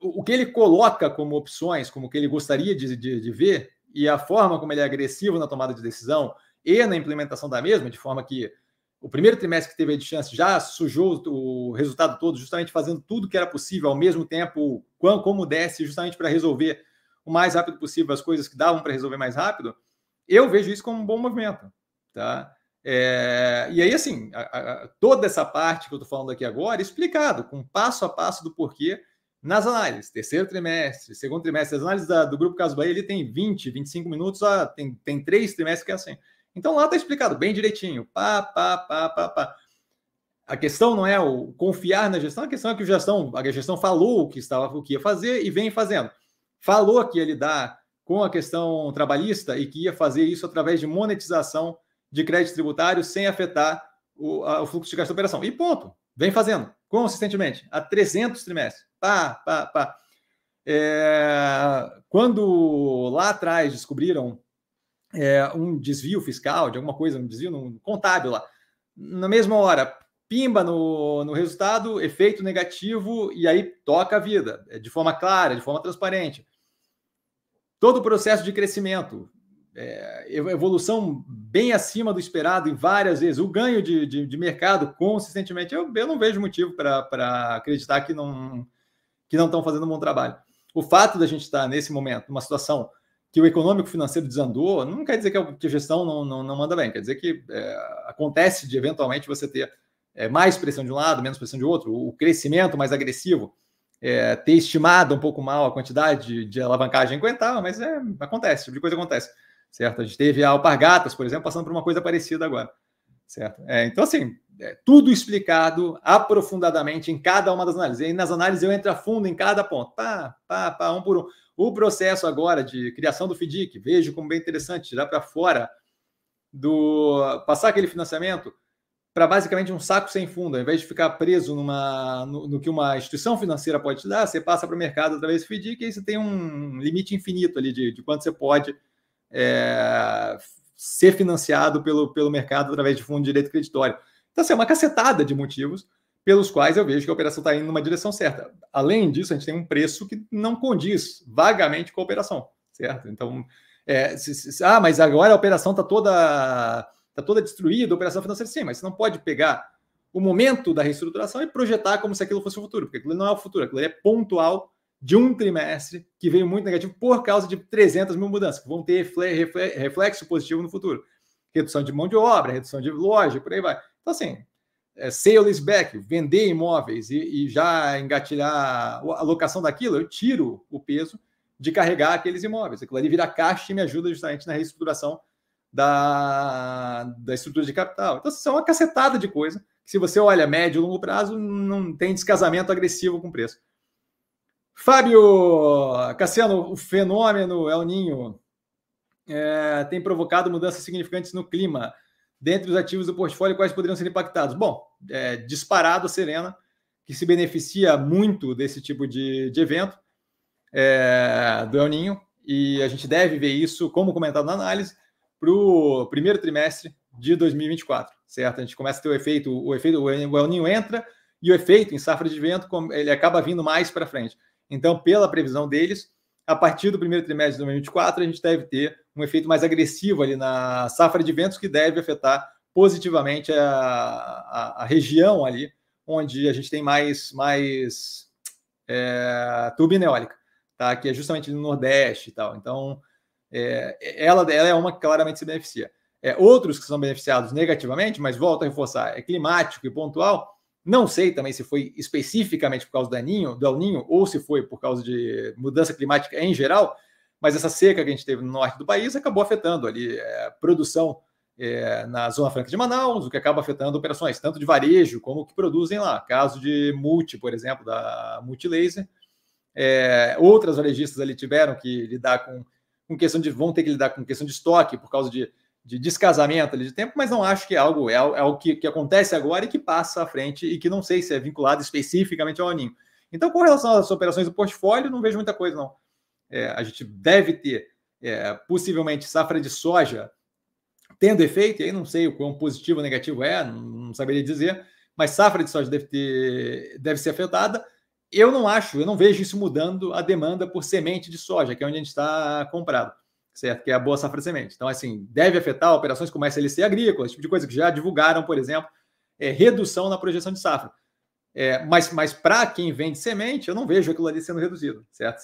O, o que ele coloca como opções, como que ele gostaria de, de, de ver, e a forma como ele é agressivo na tomada de decisão e na implementação da mesma, de forma que o primeiro trimestre que teve de chance já sujou o resultado todo, justamente fazendo tudo que era possível ao mesmo tempo, como desse, justamente para resolver o mais rápido possível as coisas que davam para resolver mais rápido. Eu vejo isso como um bom movimento, tá? É, e aí, assim, a, a, toda essa parte que eu estou falando aqui agora, explicado, com passo a passo do porquê nas análises. Terceiro trimestre, segundo trimestre, as análises da, do Grupo Caso Bahia, ele tem 20, 25 minutos, ah, tem, tem três trimestres que é assim. Então lá está explicado bem direitinho. Pá, pá, pá, pá, pá. A questão não é o confiar na gestão, a questão é que a gestão, a gestão falou o que estava, o que ia fazer e vem fazendo. Falou que ia lidar com a questão trabalhista e que ia fazer isso através de monetização de crédito tributário sem afetar o, a, o fluxo de caixa da operação. E ponto. Vem fazendo consistentemente há 300 trimestres. Pá, pá, pá. É, quando lá atrás descobriram é, um desvio fiscal de alguma coisa, um desvio no, contábil lá, na mesma hora, pimba no, no resultado, efeito negativo, e aí toca a vida, é, de forma clara, de forma transparente. Todo o processo de crescimento, é, evolução bem acima do esperado em várias vezes, o ganho de, de, de mercado consistentemente, eu, eu não vejo motivo para acreditar que não que não estão fazendo um bom trabalho. O fato da gente estar nesse momento, numa situação que o econômico financeiro desandou, não quer dizer que a, que a gestão não, não, não, manda bem, quer dizer que é, acontece de eventualmente você ter é, mais pressão de um lado, menos pressão de outro, o crescimento mais agressivo é, ter estimado um pouco mal a quantidade de, de alavancagem aguentava, mas é, acontece, esse tipo de coisa acontece, certo? A gente teve a Alpargatas, por exemplo, passando por uma coisa parecida agora, certo? É, então, assim, é, tudo explicado aprofundadamente em cada uma das análises. E nas análises eu entro a fundo em cada ponto, pá, pá, pá, um por um. O processo agora de criação do FDIC, vejo como bem interessante, tirar para fora do passar aquele financiamento para basicamente um saco sem fundo. Ao invés de ficar preso numa, no, no que uma instituição financeira pode te dar, você passa para o mercado através do FDIC e aí você tem um limite infinito ali de, de quanto você pode é, ser financiado pelo, pelo mercado através de fundo de direito creditório. Então, assim, é uma cacetada de motivos pelos quais eu vejo que a operação está indo numa direção certa. Além disso, a gente tem um preço que não condiz vagamente com a operação, certo? Então, é, se, se, ah, mas agora a operação está toda está toda destruída, a operação financeira, sim, mas você não pode pegar o momento da reestruturação e projetar como se aquilo fosse o futuro, porque aquilo não é o futuro, aquilo é pontual de um trimestre que veio muito negativo por causa de 300 mil mudanças, que vão ter reflexo positivo no futuro. Redução de mão de obra, redução de loja, por aí vai. Então, assim, é, sale back, vender imóveis e, e, já engatilhar a alocação daquilo, eu tiro o peso de carregar aqueles imóveis. Aquilo ali vira caixa e me ajuda justamente na reestruturação da, da estrutura de capital. Então, isso é uma cacetada de coisa. Se você olha médio e longo prazo, não tem descasamento agressivo com preço. Fábio Cassiano, o fenômeno El Ninho é, tem provocado mudanças significantes no clima. Dentre os ativos do portfólio, quais poderiam ser impactados? Bom, é, disparado a Serena, que se beneficia muito desse tipo de, de evento é, do El Ninho, e a gente deve ver isso, como comentado na análise, para o primeiro trimestre de 2024, certo? A gente começa a ter o efeito, o efeito, o El Ninho entra e o efeito em safra de vento, ele acaba vindo mais para frente. Então, pela previsão deles, a partir do primeiro trimestre de 2024, a gente deve ter um efeito mais agressivo ali na safra de ventos que deve afetar positivamente a, a, a região ali onde a gente tem mais, mais é, turbina eólica, tá? que é justamente no Nordeste e tal. Então, é, ela, ela é uma que claramente se beneficia. É, outros que são beneficiados negativamente, mas volto a reforçar, é climático e pontual, não sei também se foi especificamente por causa do Ninho, do El Ninho ou se foi por causa de mudança climática em geral, mas essa seca que a gente teve no norte do país acabou afetando ali é, produção é, na Zona Franca de Manaus, o que acaba afetando operações tanto de varejo como que produzem lá. Caso de Multi, por exemplo, da Multilaser. É, outras varejistas ali tiveram que lidar com, com questão de vão ter que lidar com questão de estoque por causa de de descasamento ali de tempo, mas não acho que é algo, é, é algo que, que acontece agora e que passa à frente e que não sei se é vinculado especificamente ao Aninho. Então, com relação às operações do portfólio, não vejo muita coisa, não. É, a gente deve ter, é, possivelmente, safra de soja tendo efeito, e aí não sei o quão positivo ou negativo é, não, não saberia dizer, mas safra de soja deve, ter, deve ser afetada. Eu não acho, eu não vejo isso mudando a demanda por semente de soja, que é onde a gente está comprado certo? Que é a boa safra de semente. Então, assim, deve afetar operações como SLC agrícola, esse tipo de coisa que já divulgaram, por exemplo, é, redução na projeção de safra. É, mas mas para quem vende semente, eu não vejo aquilo ali sendo reduzido, certo?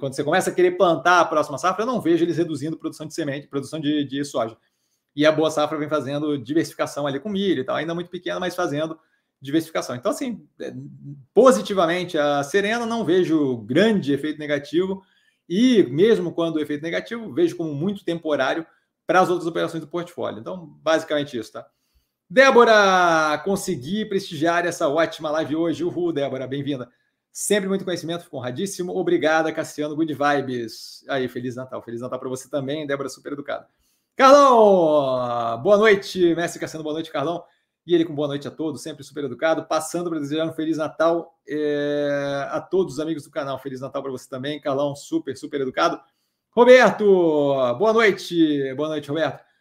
Quando você começa a querer plantar a próxima safra, eu não vejo eles reduzindo produção de semente, produção de, de soja. E a boa safra vem fazendo diversificação ali com milho e tal, ainda muito pequena, mas fazendo diversificação. Então, assim, é, positivamente, a Serena não vejo grande efeito negativo e mesmo quando o efeito negativo, vejo como muito temporário para as outras operações do portfólio. Então, basicamente isso, tá? Débora, consegui prestigiar essa ótima live hoje. Uhul, Débora, bem-vinda. Sempre muito conhecimento, fico honradíssimo. Obrigada, Cassiano, good vibes. Aí, Feliz Natal. Feliz Natal para você também, Débora, super educada. Carlão, boa noite, mestre Cassiano, boa noite, Carlão. E ele com boa noite a todos, sempre super educado, passando para desejar um Feliz Natal é, a todos os amigos do canal. Feliz Natal para você também, Carlão, super, super educado. Roberto, boa noite, boa noite, Roberto.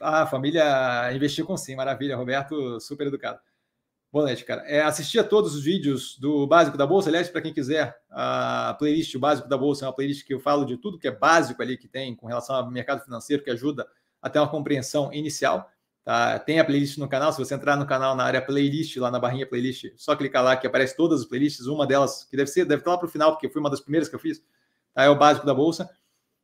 Ah, a família investiu com sim, maravilha, Roberto, super educado. Boa noite, cara. É, assisti a todos os vídeos do Básico da Bolsa. Aliás, para quem quiser, a playlist o Básico da Bolsa é uma playlist que eu falo de tudo que é básico ali que tem com relação ao mercado financeiro, que ajuda a ter uma compreensão inicial. Tá? Tem a playlist no canal. Se você entrar no canal na área playlist, lá na barrinha playlist, só clicar lá que aparece todas as playlists. Uma delas, que deve ser, deve estar lá para o final, porque foi uma das primeiras que eu fiz, tá? é o básico da Bolsa.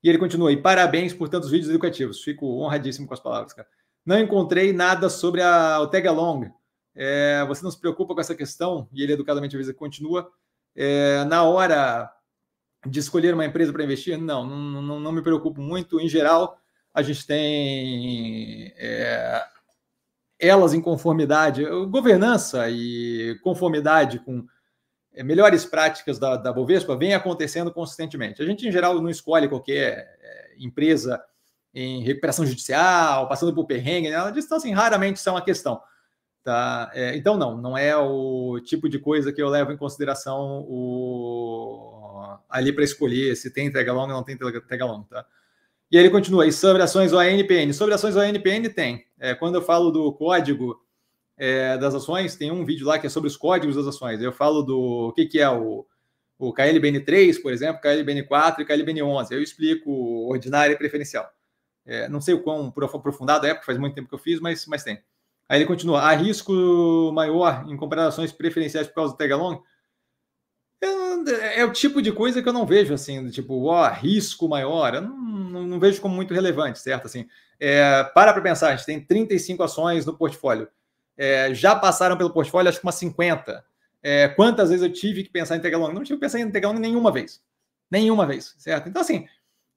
E ele continua. E parabéns por tantos vídeos educativos. Fico honradíssimo com as palavras, cara. Não encontrei nada sobre a, o tag along. É, você não se preocupa com essa questão, e ele educadamente avisa que continua. É, na hora de escolher uma empresa para investir, não, não, não, não, me preocupo muito. Em geral, a gente tem é, elas em conformidade, governança e conformidade com melhores práticas da, da Bovespa vem acontecendo consistentemente. A gente, em geral, não escolhe qualquer é, empresa em recuperação judicial, passando por perrengue, nada disso, então, assim, raramente são a questão. Tá? É, então, não, não é o tipo de coisa que eu levo em consideração o, ali para escolher se tem entrega longa ou não tem entrega longa. Tá? E ele continua, e sobre ações ONPN? Sobre ações ONPN tem. É, quando eu falo do código é, das ações, tem um vídeo lá que é sobre os códigos das ações. Eu falo do o que, que é o, o KLBN3, por exemplo, KLBN4 e KLBN11. Eu explico ordinária e preferencial. É, não sei o quão aprofundado é, porque faz muito tempo que eu fiz, mas, mas tem. Aí ele continua, há risco maior em comprar ações preferenciais por causa do tag along? é o tipo de coisa que eu não vejo assim, tipo, ó, risco maior, eu não, não, não vejo como muito relevante, certo? Assim, é, para para pensar, a gente tem 35 ações no portfólio. É, já passaram pelo portfólio, acho que umas 50. É, quantas vezes eu tive que pensar em entregar long? Não tive que pensar em entregar nenhuma vez. Nenhuma vez, certo? Então, assim,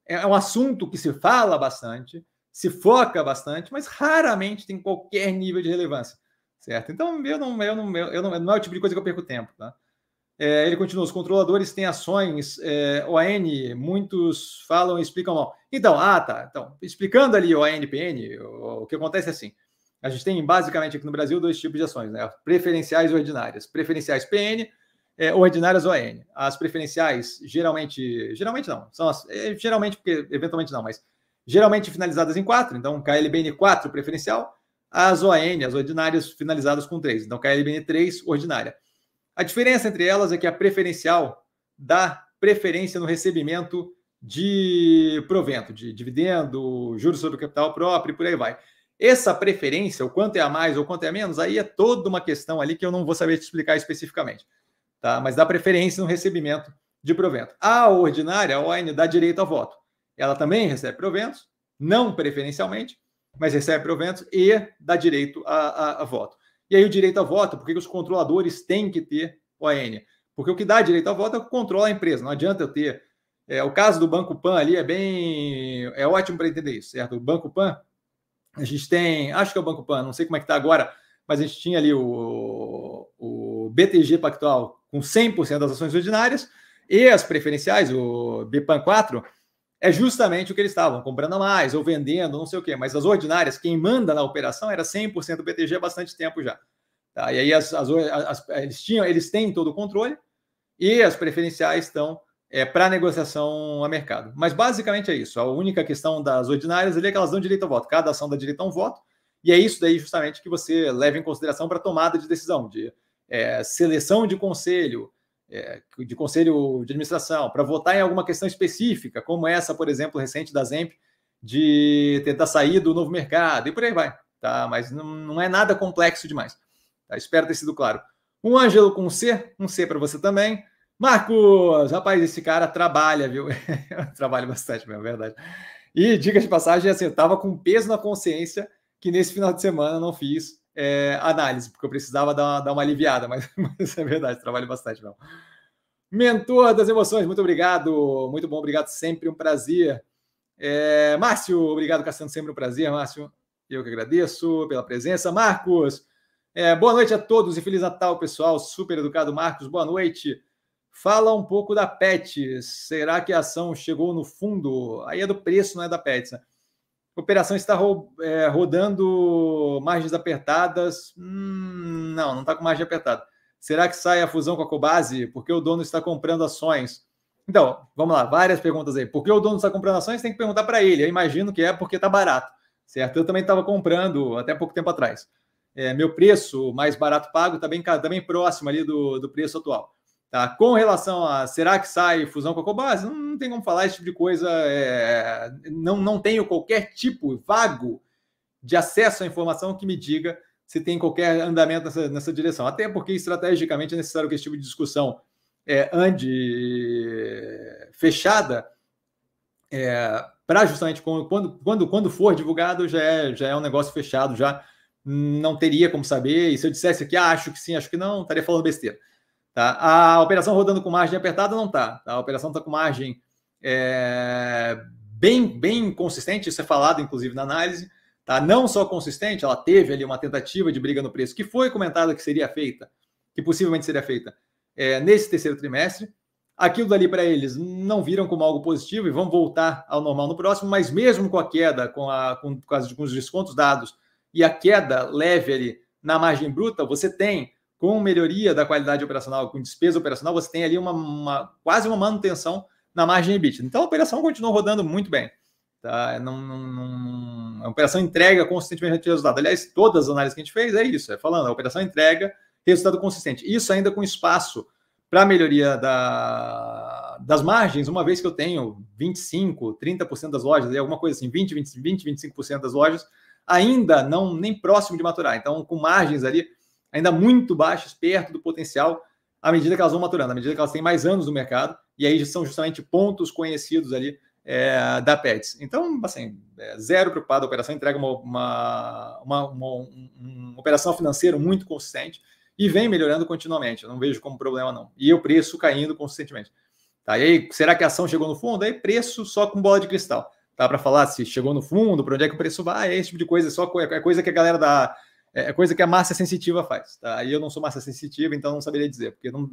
é um assunto que se fala bastante, se foca bastante, mas raramente tem qualquer nível de relevância, certo? Então, eu não, eu não, eu não, não é o tipo de coisa que eu perco tempo, tá? É, ele continua: os controladores têm ações é, ON, muitos falam e explicam mal. Então, ah, tá. Então, explicando ali o o, o que acontece é assim: a gente tem basicamente aqui no Brasil dois tipos de ações, né? Preferenciais e ordinárias. Preferenciais PN, é, ordinárias ON. As preferenciais, geralmente, geralmente não, são as, é, geralmente, porque eventualmente não, mas geralmente finalizadas em 4, então KLBN 4 preferencial, as ON, as ordinárias finalizadas com 3, então KLBN 3 ordinária. A diferença entre elas é que a preferencial dá preferência no recebimento de provento, de dividendo, juros sobre o capital próprio e por aí vai. Essa preferência, o quanto é a mais ou quanto é a menos, aí é toda uma questão ali que eu não vou saber te explicar especificamente. Tá? Mas dá preferência no recebimento de provento. A ordinária, a ON, dá direito a voto. Ela também recebe proventos, não preferencialmente, mas recebe proventos e dá direito a, a, a voto. E aí o direito a voto, por que os controladores têm que ter ON? Porque o que dá direito a voto é o que controla a empresa. Não adianta eu ter. É, o caso do Banco Pan ali é bem. É ótimo para entender isso, certo? O Banco Pan, a gente tem. Acho que é o Banco Pan, não sei como é que está agora, mas a gente tinha ali o, o BTG Pactual com 100% das ações ordinárias e as preferenciais, o BPAN 4, é justamente o que eles estavam, comprando a mais ou vendendo, não sei o quê. Mas as ordinárias, quem manda na operação era 100% do BTG há bastante tempo já. Tá? E aí as, as, as, eles, tinham, eles têm todo o controle e as preferenciais estão é, para negociação a mercado. Mas basicamente é isso. A única questão das ordinárias é que elas dão direito ao voto. Cada ação dá direito a um voto. E é isso daí justamente que você leva em consideração para tomada de decisão, de é, seleção de conselho, é, de conselho de administração para votar em alguma questão específica, como essa, por exemplo, recente da Zemp, de tentar sair do novo mercado e por aí vai, tá? Mas não, não é nada complexo demais. Tá? Espero ter sido claro. Um Ângelo com C, um C para você também. Marcos, rapaz, esse cara trabalha, viu? trabalha bastante, mesmo, é verdade. E diga de passagem, assim, eu estava com peso na consciência que nesse final de semana não fiz é, análise, porque eu precisava dar uma, dar uma aliviada, mas, mas, é verdade, trabalho bastante mesmo. Mentor das emoções, muito obrigado, muito bom, obrigado, sempre um prazer. É, Márcio, obrigado, Cassiano, sempre um prazer, Márcio. Eu que agradeço pela presença. Marcos, é, boa noite a todos e Feliz Natal, pessoal. Super educado, Marcos, boa noite. Fala um pouco da PET. Será que a ação chegou no fundo? Aí é do preço, não é da PET. Né? operação está ro é, rodando margens apertadas. Hum, não, não está com margem apertada. Será que sai a fusão com a Cobase? Porque o dono está comprando ações? Então, vamos lá, várias perguntas aí. Por que o dono está comprando ações? Tem que perguntar para ele. Eu imagino que é porque está barato, certo? Eu também estava comprando até pouco tempo atrás. É, meu preço mais barato pago está bem, tá bem próximo ali do, do preço atual. Tá? Com relação a será que sai fusão com a Cobase, não, não tem como falar esse tipo de coisa. É, não, não tenho qualquer tipo vago de acesso à informação que me diga se tem qualquer andamento nessa, nessa direção. Até porque estrategicamente é necessário que esse tipo de discussão é, ande fechada é, para justamente quando, quando, quando for divulgado já é, já é um negócio fechado, já não teria como saber. E se eu dissesse aqui, ah, acho que sim, acho que não, estaria falando besteira. Tá? A operação rodando com margem apertada não está. Tá? A operação está com margem é, bem, bem consistente, isso é falado inclusive na análise. Tá? Não só consistente, ela teve ali uma tentativa de briga no preço que foi comentada que seria feita, que possivelmente seria feita é, nesse terceiro trimestre. Aquilo dali para eles não viram como algo positivo e vão voltar ao normal no próximo, mas mesmo com a queda, com, a, com, com os descontos dados e a queda leve ali na margem bruta, você tem com melhoria da qualidade operacional, com despesa operacional, você tem ali uma, uma quase uma manutenção na margem EBITDA. Então a operação continua rodando muito bem. Tá? Não, não, não, a operação entrega consistentemente resultado. Aliás, todas as análises que a gente fez é isso, é falando, a operação entrega resultado consistente. Isso ainda com espaço para melhoria da, das margens, uma vez que eu tenho 25, 30% das lojas, alguma coisa assim, 20, 20, 20 25% das lojas, ainda não nem próximo de maturar. Então, com margens ali ainda muito baixas, perto do potencial, à medida que elas vão maturando, à medida que elas têm mais anos no mercado, e aí são justamente pontos conhecidos ali é, da Pets. Então, assim, é, zero preocupado, a operação entrega uma, uma, uma, uma, uma operação financeira muito consistente e vem melhorando continuamente. Eu não vejo como problema, não. E o preço caindo consistentemente. Tá? E aí, será que a ação chegou no fundo? Aí, preço só com bola de cristal. Tá para falar se chegou no fundo, para onde é que o preço vai, é esse tipo de coisa, só é coisa que a galera da. É coisa que a massa sensitiva faz. Tá? E eu não sou massa sensitiva, então não saberia dizer, porque não,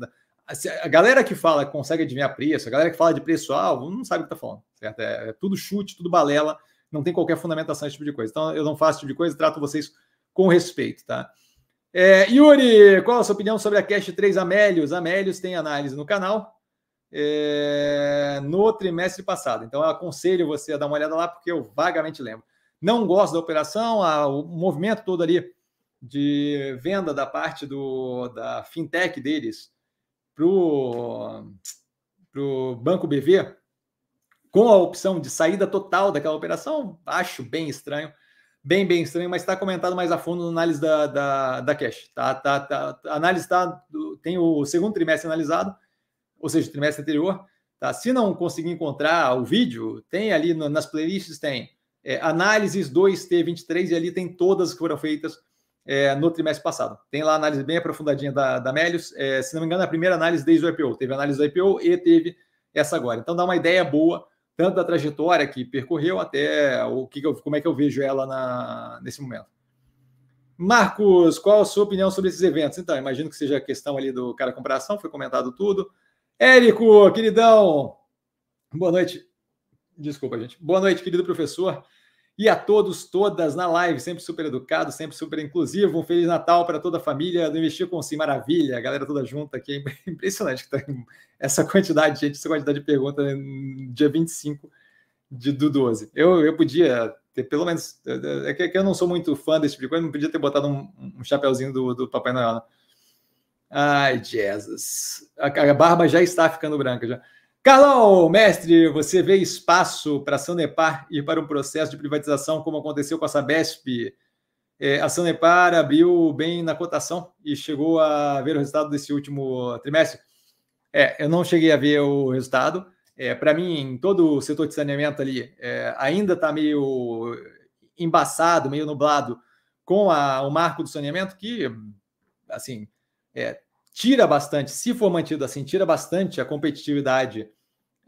a galera que fala consegue adivinhar preço, a galera que fala de preço-alvo, não sabe o que está falando, certo? É, é, tudo chute, tudo balela, não tem qualquer fundamentação esse tipo de coisa. Então, eu não faço esse tipo de coisa, trato vocês com respeito, tá? É, Yuri, qual a sua opinião sobre a Cash 3 Amélios? Amélios tem análise no canal é, no trimestre passado. Então, eu aconselho você a dar uma olhada lá, porque eu vagamente lembro. Não gosto da operação, a, o movimento todo ali de venda da parte do, da fintech deles para o Banco BV, com a opção de saída total daquela operação, acho bem estranho bem, bem estranho, mas está comentado mais a fundo na análise da, da, da Cash. Tá, tá, tá, a análise tá, tem o segundo trimestre analisado, ou seja, o trimestre anterior. Tá? Se não conseguir encontrar o vídeo, tem ali no, nas playlists, tem é, análises 2T23 e ali tem todas que foram feitas é, no trimestre passado. Tem lá a análise bem aprofundadinha da, da Melius. É, se não me engano, é a primeira análise desde o IPO. Teve análise do IPO e teve essa agora. Então dá uma ideia boa tanto da trajetória que percorreu até o que, eu, como é que eu vejo ela na, nesse momento. Marcos, qual a sua opinião sobre esses eventos? Então, imagino que seja a questão ali do cara comparação, foi comentado tudo. Érico, queridão, boa noite. Desculpa, gente. Boa noite, querido professor e a todos, todas na live, sempre super educado, sempre super inclusivo. Um Feliz Natal para toda a família do Investir com Sim, maravilha, a galera toda junta aqui, é impressionante que tá essa quantidade de gente, essa quantidade de perguntas no dia 25 de, do 12. Eu, eu podia ter pelo menos, é que, é que eu não sou muito fã desse tipo de coisa, não podia ter botado um, um chapéuzinho do, do Papai Noel. Né? Ai, Jesus. A, a barba já está ficando branca já. Carlão, mestre, você vê espaço para a Sanepar ir para um processo de privatização como aconteceu com a Sabesp? É, a Sanepar abriu bem na cotação e chegou a ver o resultado desse último trimestre? É, eu não cheguei a ver o resultado. É, para mim, todo o setor de saneamento ali é, ainda está meio embaçado, meio nublado com a, o marco do saneamento, que, assim, é, tira bastante, se for mantido assim, tira bastante a competitividade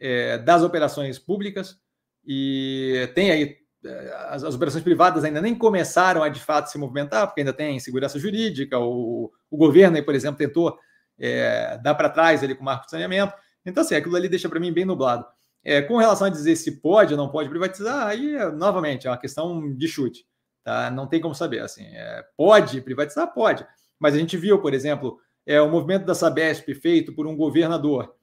é, das operações públicas e tem aí é, as, as, operações privadas ainda nem começaram a de fato se movimentar, porque ainda tem segurança jurídica, o, o governo aí, por exemplo, tentou é, dar para trás ali com o marco de saneamento. Então, assim, aquilo ali deixa para mim bem nublado. É, com relação a dizer se pode ou não pode privatizar, aí, novamente, é uma questão de chute. Tá? Não tem como saber. Assim, é, pode privatizar? Pode. Mas a gente viu, por exemplo, é, o movimento da Sabesp feito por um governador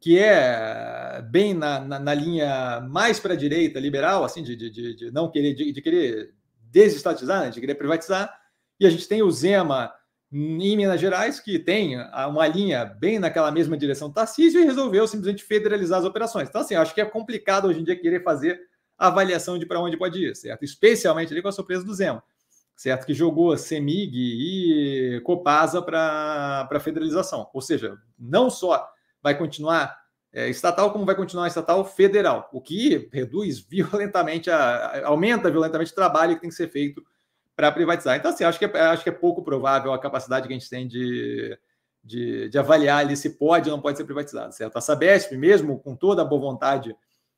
que é bem na, na, na linha mais para a direita, liberal, assim, de, de, de não querer, de, de, querer desestatizar, né, de querer privatizar, e a gente tem o Zema em Minas Gerais, que tem uma linha bem naquela mesma direção do Tarcísio e resolveu simplesmente federalizar as operações. Então, assim, acho que é complicado hoje em dia querer fazer avaliação de para onde pode ir, certo? Especialmente ali com a surpresa do Zema certo? Que jogou Semig e Copasa para a federalização. Ou seja, não só vai continuar é, estatal, como vai continuar estatal federal, o que reduz violentamente, a, aumenta violentamente o trabalho que tem que ser feito para privatizar. Então, assim, acho que, é, acho que é pouco provável a capacidade que a gente tem de, de, de avaliar ali se pode ou não pode ser privatizado, certo? A Sabesp, mesmo com toda a boa vontade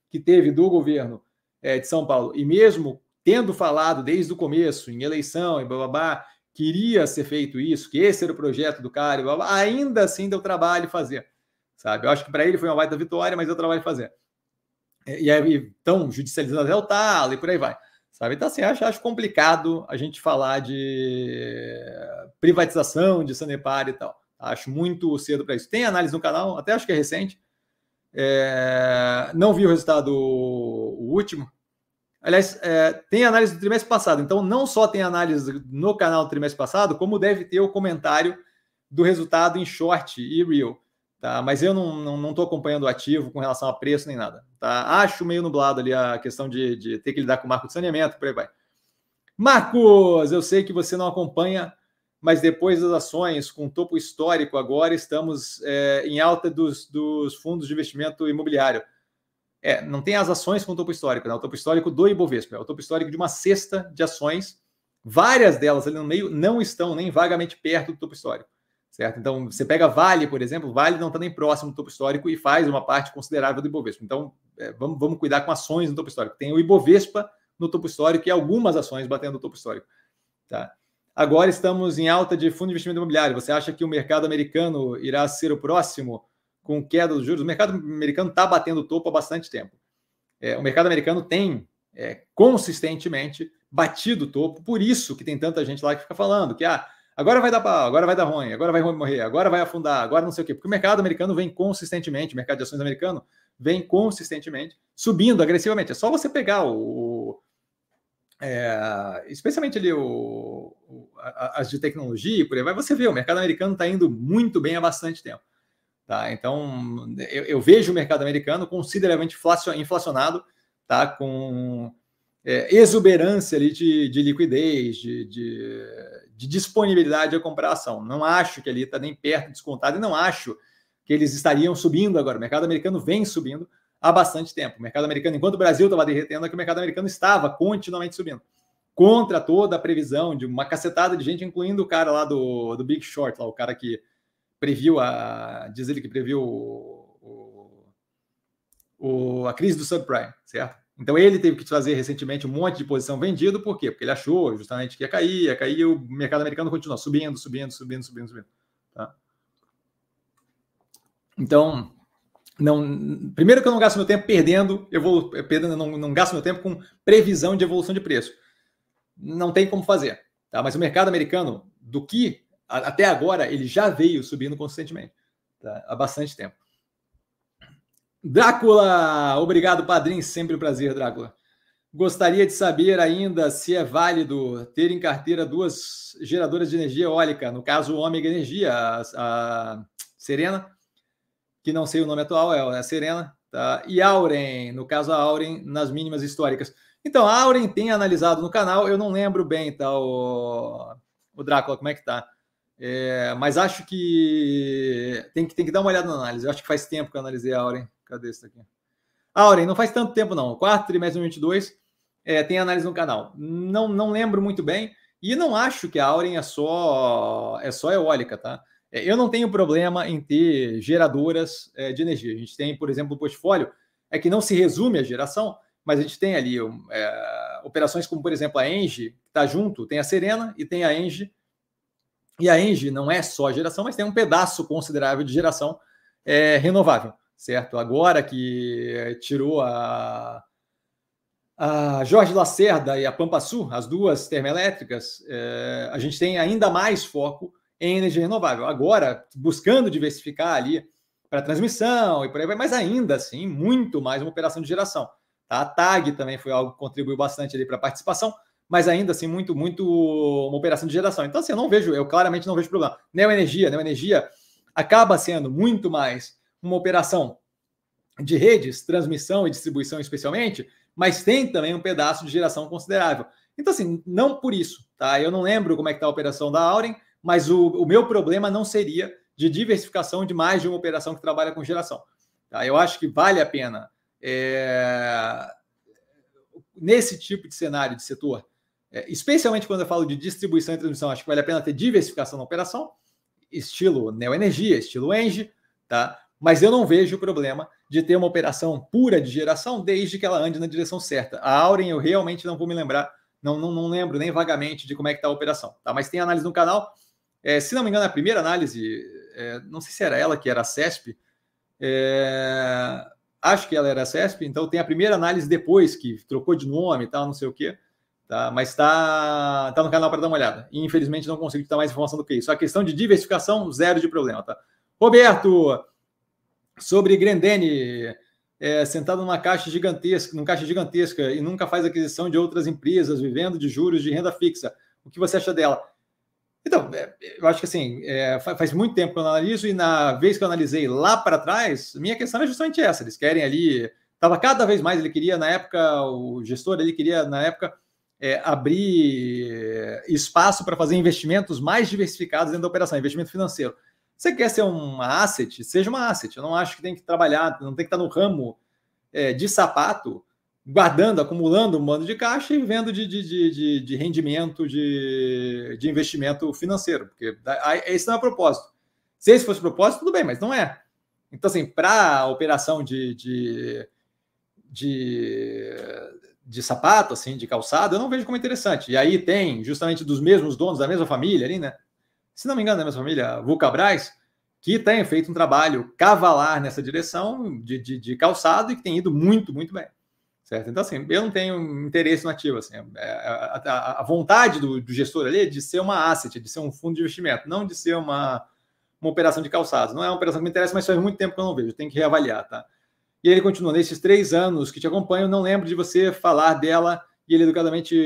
que teve do governo é, de São Paulo, e mesmo tendo falado desde o começo, em eleição e blá queria ser feito isso, que esse era o projeto do cara, blá, blá, ainda assim deu trabalho fazer, sabe? Eu acho que para ele foi uma baita vitória, mas deu trabalho fazer. E aí, então, judicializando até o talo e por aí vai, sabe? Então, assim, acho, acho complicado a gente falar de privatização de Sanepar e tal. Acho muito cedo para isso. Tem análise no canal, até acho que é recente. É... Não vi o resultado o último, Aliás, é, tem análise do trimestre passado, então não só tem análise no canal do trimestre passado, como deve ter o comentário do resultado em short e real. Tá? Mas eu não estou não, não acompanhando o ativo com relação a preço nem nada. Tá? Acho meio nublado ali a questão de, de ter que lidar com o marco de saneamento, por aí vai. Marcos, eu sei que você não acompanha, mas depois das ações com topo histórico agora, estamos é, em alta dos, dos fundos de investimento imobiliário. É, não tem as ações com o topo histórico, né? o topo histórico do Ibovespa, é o topo histórico de uma cesta de ações, várias delas ali no meio não estão nem vagamente perto do topo histórico, certo? Então, você pega Vale, por exemplo, Vale não está nem próximo do topo histórico e faz uma parte considerável do Ibovespa. Então, é, vamos, vamos cuidar com ações no topo histórico. Tem o Ibovespa no topo histórico e algumas ações batendo no topo histórico, tá? Agora estamos em alta de fundo de investimento imobiliário. Você acha que o mercado americano irá ser o próximo com queda dos juros? O mercado americano está batendo topo há bastante tempo. É, o mercado americano tem é, consistentemente batido topo, por isso que tem tanta gente lá que fica falando que ah, agora vai dar pau, agora vai dar ruim, agora vai morrer, agora vai afundar, agora não sei o quê. Porque o mercado americano vem consistentemente, o mercado de ações americano vem consistentemente subindo agressivamente. É só você pegar o, é, especialmente ali o, o, as de tecnologia e por aí vai, você vê, o mercado americano está indo muito bem há bastante tempo. Tá? Então, eu, eu vejo o mercado americano consideravelmente inflacionado, tá? com é, exuberância ali de, de liquidez, de, de, de, disponibilidade a comprar ação. Não acho que ali está nem perto de descontado e não acho que eles estariam subindo agora. O mercado americano vem subindo, há bastante tempo. O mercado americano, enquanto o Brasil estava derretendo, é que o mercado americano estava continuamente subindo. Contra toda a previsão de uma cacetada de gente, incluindo o cara lá do, do Big Short, lá, o cara que previu a. Diz ele que previu o, o, a crise do subprime, certo? Então ele teve que fazer recentemente um monte de posição vendido, por quê? Porque ele achou justamente que ia cair, ia cair, o mercado americano continua subindo, subindo, subindo, subindo, subindo. Tá? Então, não, primeiro que eu não gasto meu tempo perdendo, eu vou perdendo, não, não gasto meu tempo com previsão de evolução de preço. Não tem como fazer, tá? Mas o mercado americano, do que até agora, ele já veio subindo consistentemente, tá? há bastante tempo. Drácula, obrigado, padrinho, sempre um prazer, Drácula. Gostaria de saber ainda se é válido ter em carteira duas geradoras de energia eólica, no caso, o Ômega Energia, a, a Serena que não sei o nome atual, é a Serena, tá? e Auren, no caso a Auren, nas mínimas históricas. Então, a Auren tem analisado no canal, eu não lembro bem, tá, o, o Drácula, como é que tá. É, mas acho que tem, que tem que dar uma olhada na análise. Eu acho que faz tempo que eu analisei a Auren. Cadê isso aqui? Auren, não faz tanto tempo não. Quarto trimestre de 2022, é, tem análise no canal. Não, não lembro muito bem. E não acho que a Auren é só, é só eólica, tá? É, eu não tenho problema em ter geradoras é, de energia. A gente tem, por exemplo, o portfólio, é que não se resume a geração, mas a gente tem ali é, operações como, por exemplo, a Engie, que está junto, tem a Serena e tem a Engie. E a Engie não é só geração, mas tem um pedaço considerável de geração é, renovável, certo? Agora que tirou a, a Jorge Lacerda e a Pampa Sul, as duas termoelétricas, é, a gente tem ainda mais foco em energia renovável. Agora, buscando diversificar ali para transmissão e por aí vai, mas ainda assim, muito mais uma operação de geração. Tá? A TAG também foi algo que contribuiu bastante ali para a participação, mas ainda assim, muito, muito uma operação de geração. Então, assim, eu não vejo, eu claramente não vejo problema. Neoenergia, Neoenergia acaba sendo muito mais uma operação de redes, transmissão e distribuição especialmente, mas tem também um pedaço de geração considerável. Então, assim, não por isso, tá? Eu não lembro como é que está a operação da Auren, mas o, o meu problema não seria de diversificação de mais de uma operação que trabalha com geração. Tá? Eu acho que vale a pena, é, nesse tipo de cenário de setor, é, especialmente quando eu falo de distribuição e transmissão, acho que vale a pena ter diversificação na operação, estilo Neoenergia, estilo Engie, tá? mas eu não vejo problema de ter uma operação pura de geração desde que ela ande na direção certa. A Auren eu realmente não vou me lembrar, não, não, não lembro nem vagamente de como é que está a operação, tá? mas tem análise no canal, é, se não me engano, a primeira análise, é, não sei se era ela que era a CESP, é, acho que ela era a CESP, então tem a primeira análise depois que trocou de nome e tal, não sei o quê, tá? mas está tá no canal para dar uma olhada. E, infelizmente não consigo dar mais informação do que isso. A questão de diversificação, zero de problema. Tá? Roberto, sobre Grendene, é, sentado numa caixa gigantesca, numa caixa gigantesca e nunca faz aquisição de outras empresas, vivendo de juros de renda fixa. O que você acha dela? Então, é, eu acho que assim, é, faz muito tempo que eu analiso, e na vez que eu analisei lá para trás, minha questão é justamente essa. Eles querem ali. Estava cada vez mais, ele queria, na época, o gestor ele queria, na época, é, abrir espaço para fazer investimentos mais diversificados dentro da operação, investimento financeiro. Você quer ser uma asset, seja uma asset. Eu não acho que tem que trabalhar, não tem que estar no ramo é, de sapato, guardando, acumulando um bando de caixa e vendo de, de, de, de rendimento de, de investimento financeiro, porque esse não é o propósito. Se esse fosse o propósito, tudo bem, mas não é. Então, assim, para a operação de, de, de, de, sapato, assim, de calçado, eu não vejo como interessante. E aí tem justamente dos mesmos donos, da mesma família ali, né? Se não me engano, da mesma família, Vulcabras, que tem feito um trabalho cavalar nessa direção de, de, de calçado e que tem ido muito, muito bem. Certo? Então, assim, eu não tenho interesse no ativo. Assim, é, a, a, a vontade do, do, gestor ali é de ser uma asset, de ser um fundo de investimento, não de ser uma, uma operação de calçados. Não é uma operação que me interessa, mas faz muito tempo que eu não vejo, tenho que reavaliar, tá? E ele continua, nesses três anos que te acompanho, não lembro de você falar dela, e ele educadamente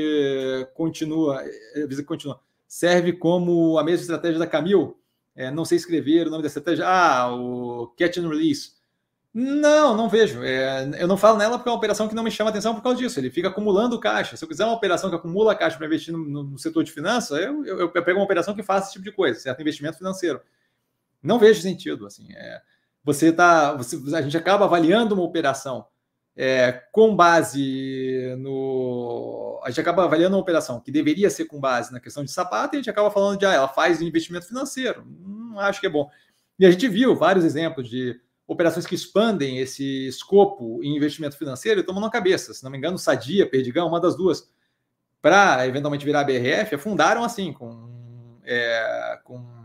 continua, eh, continua. Serve como a mesma estratégia da Camil? É, não sei escrever o nome da estratégia. Ah, o Catch and Release. Não, não vejo. É, eu não falo nela porque é uma operação que não me chama atenção por causa disso. Ele fica acumulando caixa. Se eu quiser uma operação que acumula caixa para investir no, no, setor de finanças, eu, eu, eu, pego uma operação que faça esse tipo de coisa, certo? Investimento financeiro. Não vejo sentido. Assim, é, você tá, você, a gente acaba avaliando uma operação é, com base no. A gente acaba avaliando uma operação que deveria ser com base na questão de sapato e a gente acaba falando de ah, ela faz investimento financeiro. Não acho que é bom. E a gente viu vários exemplos de operações que expandem esse escopo em investimento financeiro e tomam na cabeça. Se não me engano, Sadia, Perdigão, uma das duas, para eventualmente virar BRF, afundaram assim, com, é, com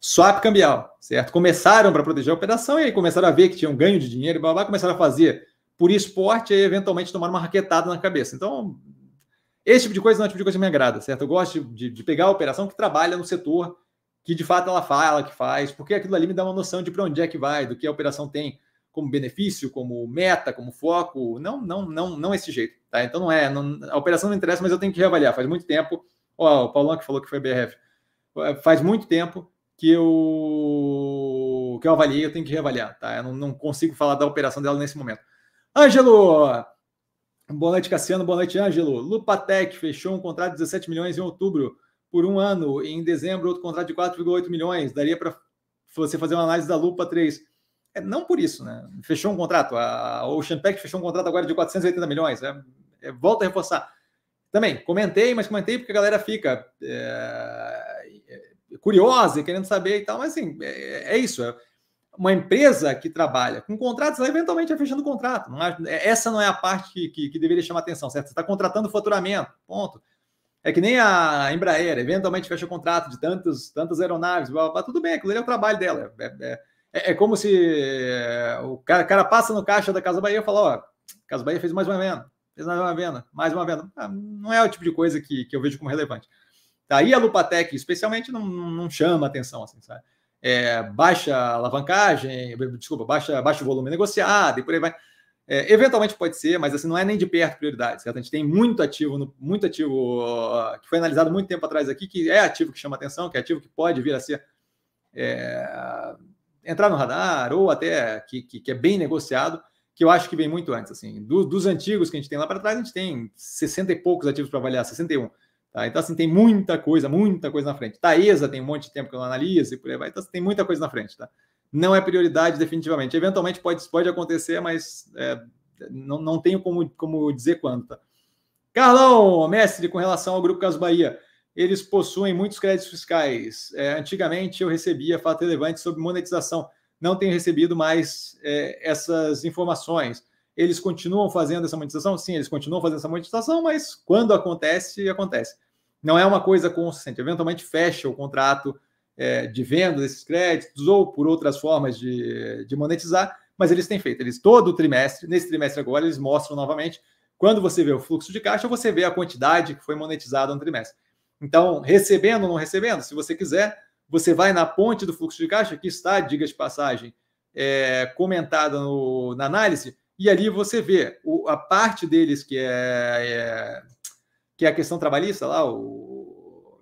swap cambial, certo? Começaram para proteger a operação e aí começaram a ver que tinham ganho de dinheiro e blá, blá, começaram a fazer por esporte e eventualmente tomaram uma raquetada na cabeça. Então, esse tipo de coisa não é o tipo de coisa que me agrada, certo? Eu gosto de, de pegar a operação que trabalha no setor que de fato ela fala, que faz, porque aquilo ali me dá uma noção de para onde é que vai, do que a operação tem como benefício, como meta, como foco. Não, não, não, não esse jeito, tá? Então não é, não, a operação não interessa, mas eu tenho que reavaliar. Faz muito tempo, ó, o Paulão que falou que foi BRF, faz muito tempo que eu que eu avaliei, eu tenho que reavaliar, tá? Eu não, não consigo falar da operação dela nesse momento. Ângelo, boa noite, Cassiano, boa noite, Ângelo. Lupatec fechou um contrato de 17 milhões em outubro por um ano, em dezembro outro contrato de 4,8 milhões, daria para você fazer uma análise da Lupa 3. É, não por isso, né? Fechou um contrato, a Ocean Pact fechou um contrato agora de 480 milhões. É, é, volta a reforçar. Também, comentei, mas comentei porque a galera fica é curiosa e querendo saber e tal, mas assim, é, é isso. É uma empresa que trabalha com contratos, ela eventualmente vai fechando contrato. Não essa não é a parte que, que, que deveria chamar atenção, certo? Você está contratando faturamento, ponto. É que nem a Embraer, eventualmente fecha o contrato de tantos, tantas aeronaves, blá, blá, tudo bem, aquilo ali é o trabalho dela. É, é, é, é como se é, o cara, cara, passa no caixa da Casa Bahia e fala: Ó, Casa Bahia fez mais uma venda, fez mais uma venda, mais uma venda. Ah, não é o tipo de coisa que, que eu vejo como relevante. Daí a Lupatec, especialmente, não, não chama atenção, assim, sabe? É, baixa alavancagem, desculpa, baixa, baixo volume negociado e por aí vai. É, eventualmente pode ser, mas assim não é nem de perto prioridade, certo? A gente tem muito ativo, muito ativo uh, que foi analisado muito tempo atrás aqui, que é ativo que chama atenção, que é ativo que pode vir a ser é, entrar no radar ou até que, que, que, é bem negociado, que eu acho que vem muito antes. Assim, do, dos antigos que a gente tem lá para trás, a gente tem 60 e poucos ativos para avaliar, 61. Tá? Então, assim, tem muita coisa, muita coisa na frente. Taesa tem um monte de tempo que eu não analiso e por aí vai. Então, assim, tem muita coisa na frente, tá? não é prioridade definitivamente. Eventualmente pode, pode acontecer, mas é, não, não tenho como, como dizer quando. Tá? Carlão, mestre, com relação ao Grupo Caso Bahia, eles possuem muitos créditos fiscais. É, antigamente eu recebia fato relevante sobre monetização. Não tenho recebido mais é, essas informações. Eles continuam fazendo essa monetização? Sim, eles continuam fazendo essa monetização, mas quando acontece, acontece. Não é uma coisa consistente. Eventualmente fecha o contrato é, de venda desses créditos ou por outras formas de, de monetizar, mas eles têm feito. Eles todo trimestre, nesse trimestre agora, eles mostram novamente. Quando você vê o fluxo de caixa, você vê a quantidade que foi monetizada no trimestre. Então, recebendo ou não recebendo, se você quiser, você vai na ponte do fluxo de caixa, que está, diga de passagem, é, comentada no, na análise, e ali você vê o, a parte deles que é, é, que é a questão trabalhista, lá, o,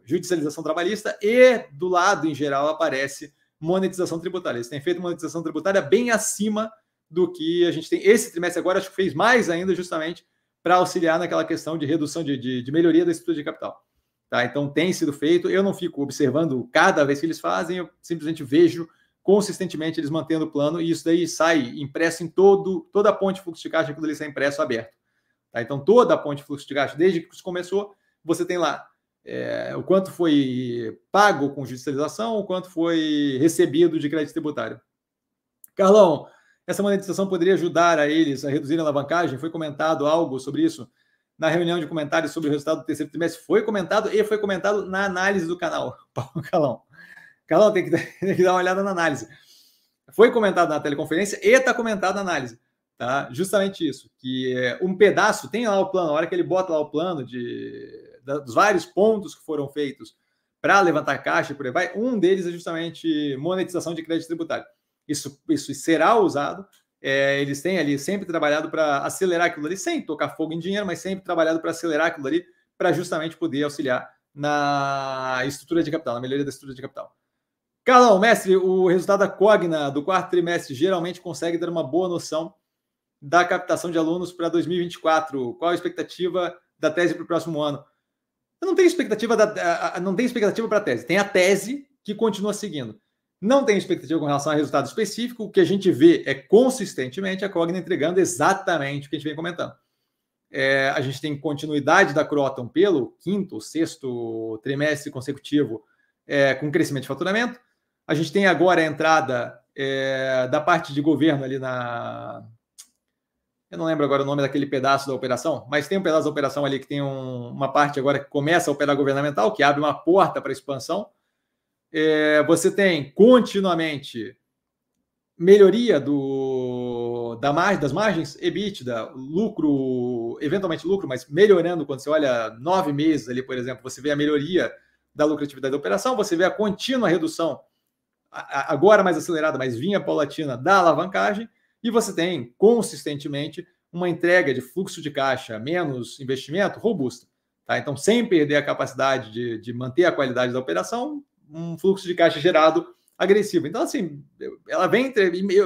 judicialização trabalhista e do lado, em geral, aparece monetização tributária. Eles têm feito monetização tributária bem acima do que a gente tem. Esse trimestre agora, acho que fez mais ainda, justamente para auxiliar naquela questão de redução, de, de, de, melhoria da estrutura de capital. Tá? Então, tem sido feito. Eu não fico observando cada vez que eles fazem, eu simplesmente vejo consistentemente eles mantendo o plano, e isso daí sai impresso em todo, toda a ponte fluxo de caixa, aquilo ali sai impresso aberto. Tá? Então, toda a ponte fluxo de caixa, desde que isso começou, você tem lá é, o quanto foi pago com judicialização, o quanto foi recebido de crédito tributário. Carlão, essa monetização poderia ajudar a eles a reduzir a alavancagem? Foi comentado algo sobre isso na reunião de comentários sobre o resultado do terceiro trimestre? Foi comentado e foi comentado na análise do canal. Carlão, Carlão tem que, tem que dar uma olhada na análise. Foi comentado na teleconferência e está comentado na análise. Tá? Justamente isso, que é, um pedaço, tem lá o plano, a hora que ele bota lá o plano de, dos vários pontos que foram feitos para levantar caixa e por aí vai, um deles é justamente monetização de crédito tributário. Isso, isso será usado. É, eles têm ali sempre trabalhado para acelerar aquilo ali, sem tocar fogo em dinheiro, mas sempre trabalhado para acelerar aquilo ali, para justamente poder auxiliar na estrutura de capital, na melhoria da estrutura de capital. Carlão, mestre, o resultado da Cogna do quarto trimestre geralmente consegue dar uma boa noção da captação de alunos para 2024. Qual a expectativa da tese para o próximo ano? Eu não tenho expectativa da, não tenho expectativa para a tese. Tem a tese que continua seguindo. Não tem expectativa com relação a resultado específico. O que a gente vê é consistentemente a Cogna entregando exatamente o que a gente vem comentando. É, a gente tem continuidade da Croton pelo quinto, sexto trimestre consecutivo é, com crescimento de faturamento. A gente tem agora a entrada é, da parte de governo ali na. Eu não lembro agora o nome daquele pedaço da operação, mas tem um pedaço da operação ali que tem um, uma parte agora que começa a operar governamental, que abre uma porta para expansão é, você tem continuamente melhoria do, da margem, das margens, EBITDA, lucro, eventualmente lucro, mas melhorando quando você olha nove meses ali, por exemplo, você vê a melhoria da lucratividade da operação, você vê a contínua redução, agora mais acelerada, mas vinha paulatina da alavancagem, e você tem consistentemente uma entrega de fluxo de caixa menos investimento robusta. Tá? Então, sem perder a capacidade de, de manter a qualidade da operação, um fluxo de caixa gerado agressivo. Então, assim, ela vem.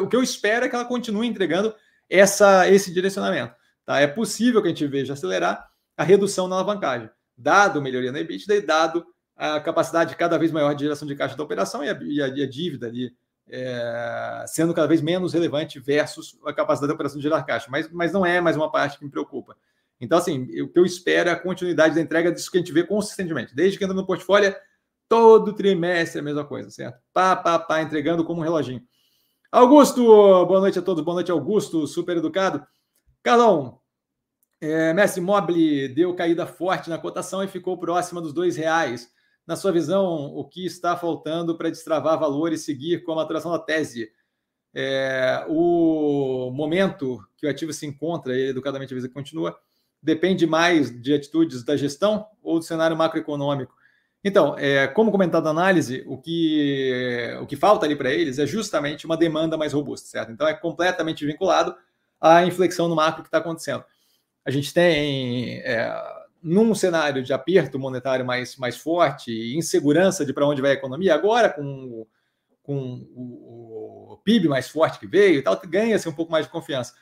O que eu espero é que ela continue entregando essa, esse direcionamento. Tá? É possível que a gente veja acelerar a redução na alavancagem, dado melhoria na EBITDA e dado a capacidade cada vez maior de geração de caixa da operação e a, e a, e a dívida ali é, sendo cada vez menos relevante versus a capacidade da operação de gerar caixa. Mas, mas não é mais uma parte que me preocupa. Então, assim, o que eu espero é a continuidade da entrega disso que a gente vê consistentemente. Desde que entra no portfólio, Todo trimestre a mesma coisa, certo? Pá, pá, pá, entregando como um reloginho. Augusto, boa noite a todos. Boa noite, Augusto, super educado. Carlão, é, Mestre Mobile deu caída forte na cotação e ficou próxima dos dois reais. Na sua visão, o que está faltando para destravar valor e seguir com a maturação da tese? É, o momento que o ativo se encontra, ele educadamente avisa que continua, depende mais de atitudes da gestão ou do cenário macroeconômico? Então, é, como comentado na análise, o que, o que falta ali para eles é justamente uma demanda mais robusta, certo? Então, é completamente vinculado à inflexão no macro que está acontecendo. A gente tem, é, num cenário de aperto monetário mais, mais forte, insegurança de para onde vai a economia, agora com, com o, o, PIB mais forte que veio e tal, ganha-se um pouco mais de confiança.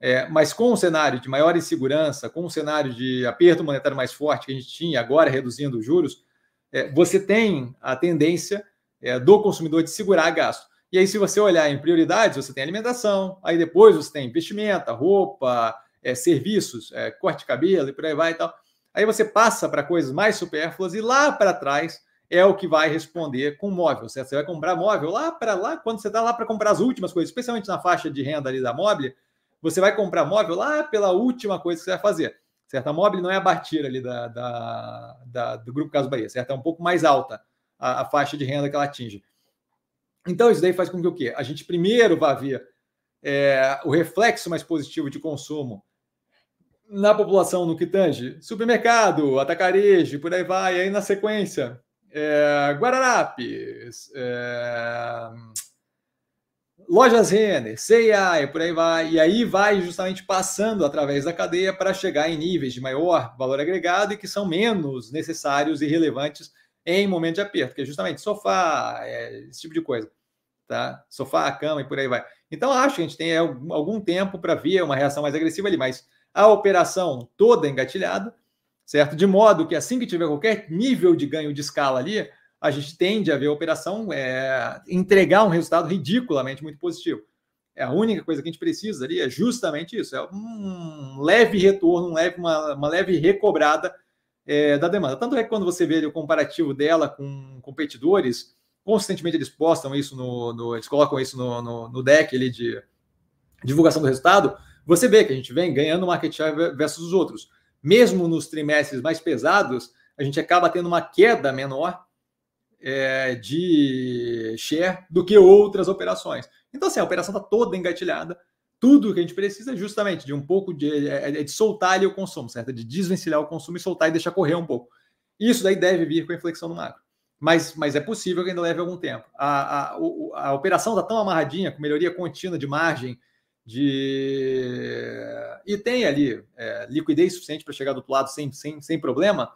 É, mas com um cenário de maior insegurança, com um cenário de aperto monetário mais forte que a gente tinha, agora reduzindo os juros, é, você tem a tendência é, do consumidor de segurar gasto. E aí, se você olhar em prioridades, você tem alimentação, aí depois você tem investimento, roupa, é, serviços, é, corte de cabelo e por aí vai e tal. Aí você passa para coisas mais supérfluas e lá para trás é o que vai responder com móvel. Certo? Você vai comprar móvel lá para lá, quando você está lá para comprar as últimas coisas, especialmente na faixa de renda ali da móvel, você vai comprar móvel lá pela última coisa que você vai fazer certo? A Mobile não é a Bartira ali da, da, da, do Grupo Caso Bahia, certo? É um pouco mais alta a, a, faixa de renda que ela atinge. Então, isso daí faz com que o quê? A gente primeiro vá ver é, o reflexo mais positivo de consumo na população no que tange supermercado, atacarejo, por aí vai. E aí, na sequência, é, Guararapes, é, lojas Renner, C&A e por aí vai, e aí vai justamente passando através da cadeia para chegar em níveis de maior valor agregado e que são menos necessários e relevantes em momento de aperto, que é justamente sofá, é, esse tipo de coisa, tá? Sofá, cama e por aí vai. Então acho que a gente tem algum tempo para ver uma reação mais agressiva ali, mas a operação toda engatilhada, certo? De modo que assim que tiver qualquer nível de ganho de escala ali, a gente tende a ver a operação é, entregar um resultado ridiculamente muito positivo. É a única coisa que a gente precisa ali é justamente isso, é um leve retorno, um leve, uma, uma leve recobrada é, da demanda. Tanto é que quando você vê o comparativo dela com competidores, consistentemente eles postam isso no, no eles colocam isso no, no, no, deck ali de divulgação do resultado, você vê que a gente vem ganhando market share versus os outros. Mesmo nos trimestres mais pesados, a gente acaba tendo uma queda menor é, de share do que outras operações. Então, assim, a operação está toda engatilhada. Tudo que a gente precisa é justamente de um pouco de, é, é de soltar ali o consumo, certo? De desvencilhar o consumo e soltar e deixar correr um pouco. Isso daí deve vir com a inflexão no macro. Mas, mas é possível que ainda leve algum tempo. A, a, a, a operação está tão amarradinha, com melhoria contínua de margem, de e tem ali é, liquidez suficiente para chegar do outro lado sem, sem, sem problema,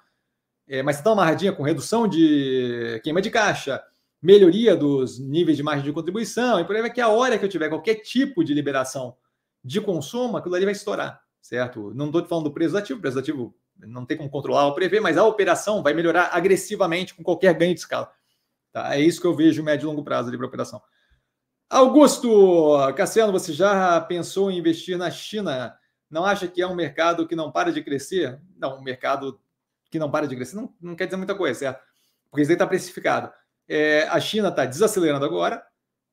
é, mas está amarradinha com redução de queima de caixa, melhoria dos níveis de margem de contribuição, e por aí que a hora que eu tiver qualquer tipo de liberação de consumo, aquilo ali vai estourar, certo? Não estou falando do preço ativo, o preço ativo não tem como controlar ou prever, mas a operação vai melhorar agressivamente com qualquer ganho de escala. Tá? É isso que eu vejo médio e longo prazo ali para a operação. Augusto, Cassiano, você já pensou em investir na China? Não acha que é um mercado que não para de crescer? Não, um mercado que não para de crescer não, não quer dizer muita coisa, certo? Porque isso aí está precificado. É, a China está desacelerando agora.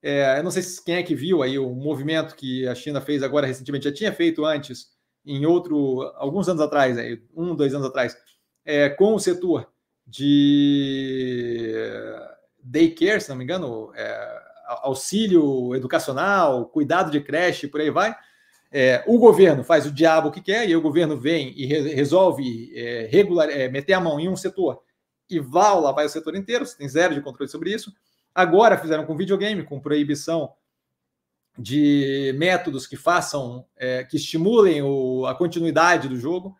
É, eu não sei se quem é que viu aí o movimento que a China fez agora recentemente, já tinha feito antes, em outro, alguns anos atrás, aí, um, dois anos atrás, é, com o setor de daycare, se não me engano, é, auxílio educacional, cuidado de creche, por aí vai. É, o governo faz o diabo que quer e o governo vem e re resolve é, regular, é, meter a mão em um setor e vala vai o setor inteiro, você tem zero de controle sobre isso. Agora fizeram com videogame, com proibição de métodos que façam, é, que estimulem o, a continuidade do jogo.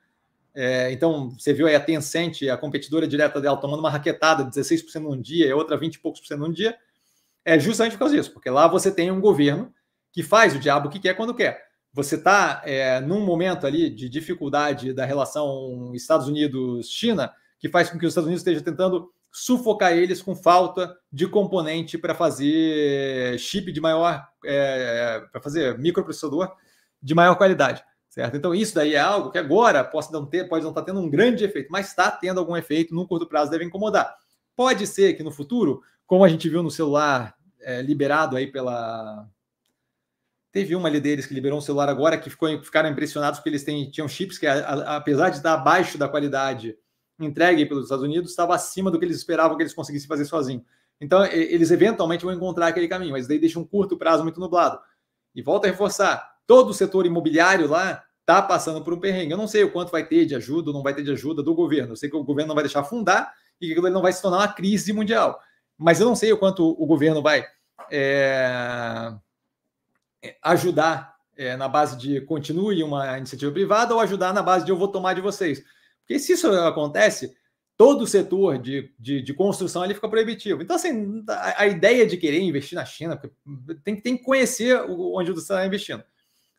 É, então, você viu aí a Tencent, a competidora direta dela, tomando uma raquetada, 16% num dia e outra 20 e poucos por cento num dia. É justamente por causa disso, porque lá você tem um governo que faz o diabo que quer quando quer. Você está é, num momento ali de dificuldade da relação Estados Unidos-China, que faz com que os Estados Unidos esteja tentando sufocar eles com falta de componente para fazer chip de maior, é, para fazer microprocessador de maior qualidade, certo? Então isso daí é algo que agora pode não ter, pode não estar tá tendo um grande efeito, mas está tendo algum efeito no curto prazo deve incomodar. Pode ser que no futuro, como a gente viu no celular é, liberado aí pela Teve uma ali deles que liberou um celular agora que ficou, ficaram impressionados porque eles têm, tinham chips que, a, a, apesar de estar abaixo da qualidade entregue pelos Estados Unidos estava acima do que eles esperavam que eles conseguissem fazer sozinho. Então, eles eventualmente vão encontrar aquele caminho, mas daí deixa um curto prazo muito nublado. E volta a reforçar: todo o setor imobiliário lá está passando por um perrengue. Eu não sei o quanto vai ter de ajuda ou não vai ter de ajuda do governo. Eu sei que o governo não vai deixar afundar e que aquilo não vai se tornar uma crise mundial. Mas eu não sei o quanto o governo vai é, ajudar é, na base de continue uma iniciativa privada ou ajudar na base de eu vou tomar de vocês. Porque se isso acontece, todo o setor de, de, de construção ali fica proibitivo. Então, assim, a, a, ideia de querer investir na China, tem, tem que conhecer onde você está investindo.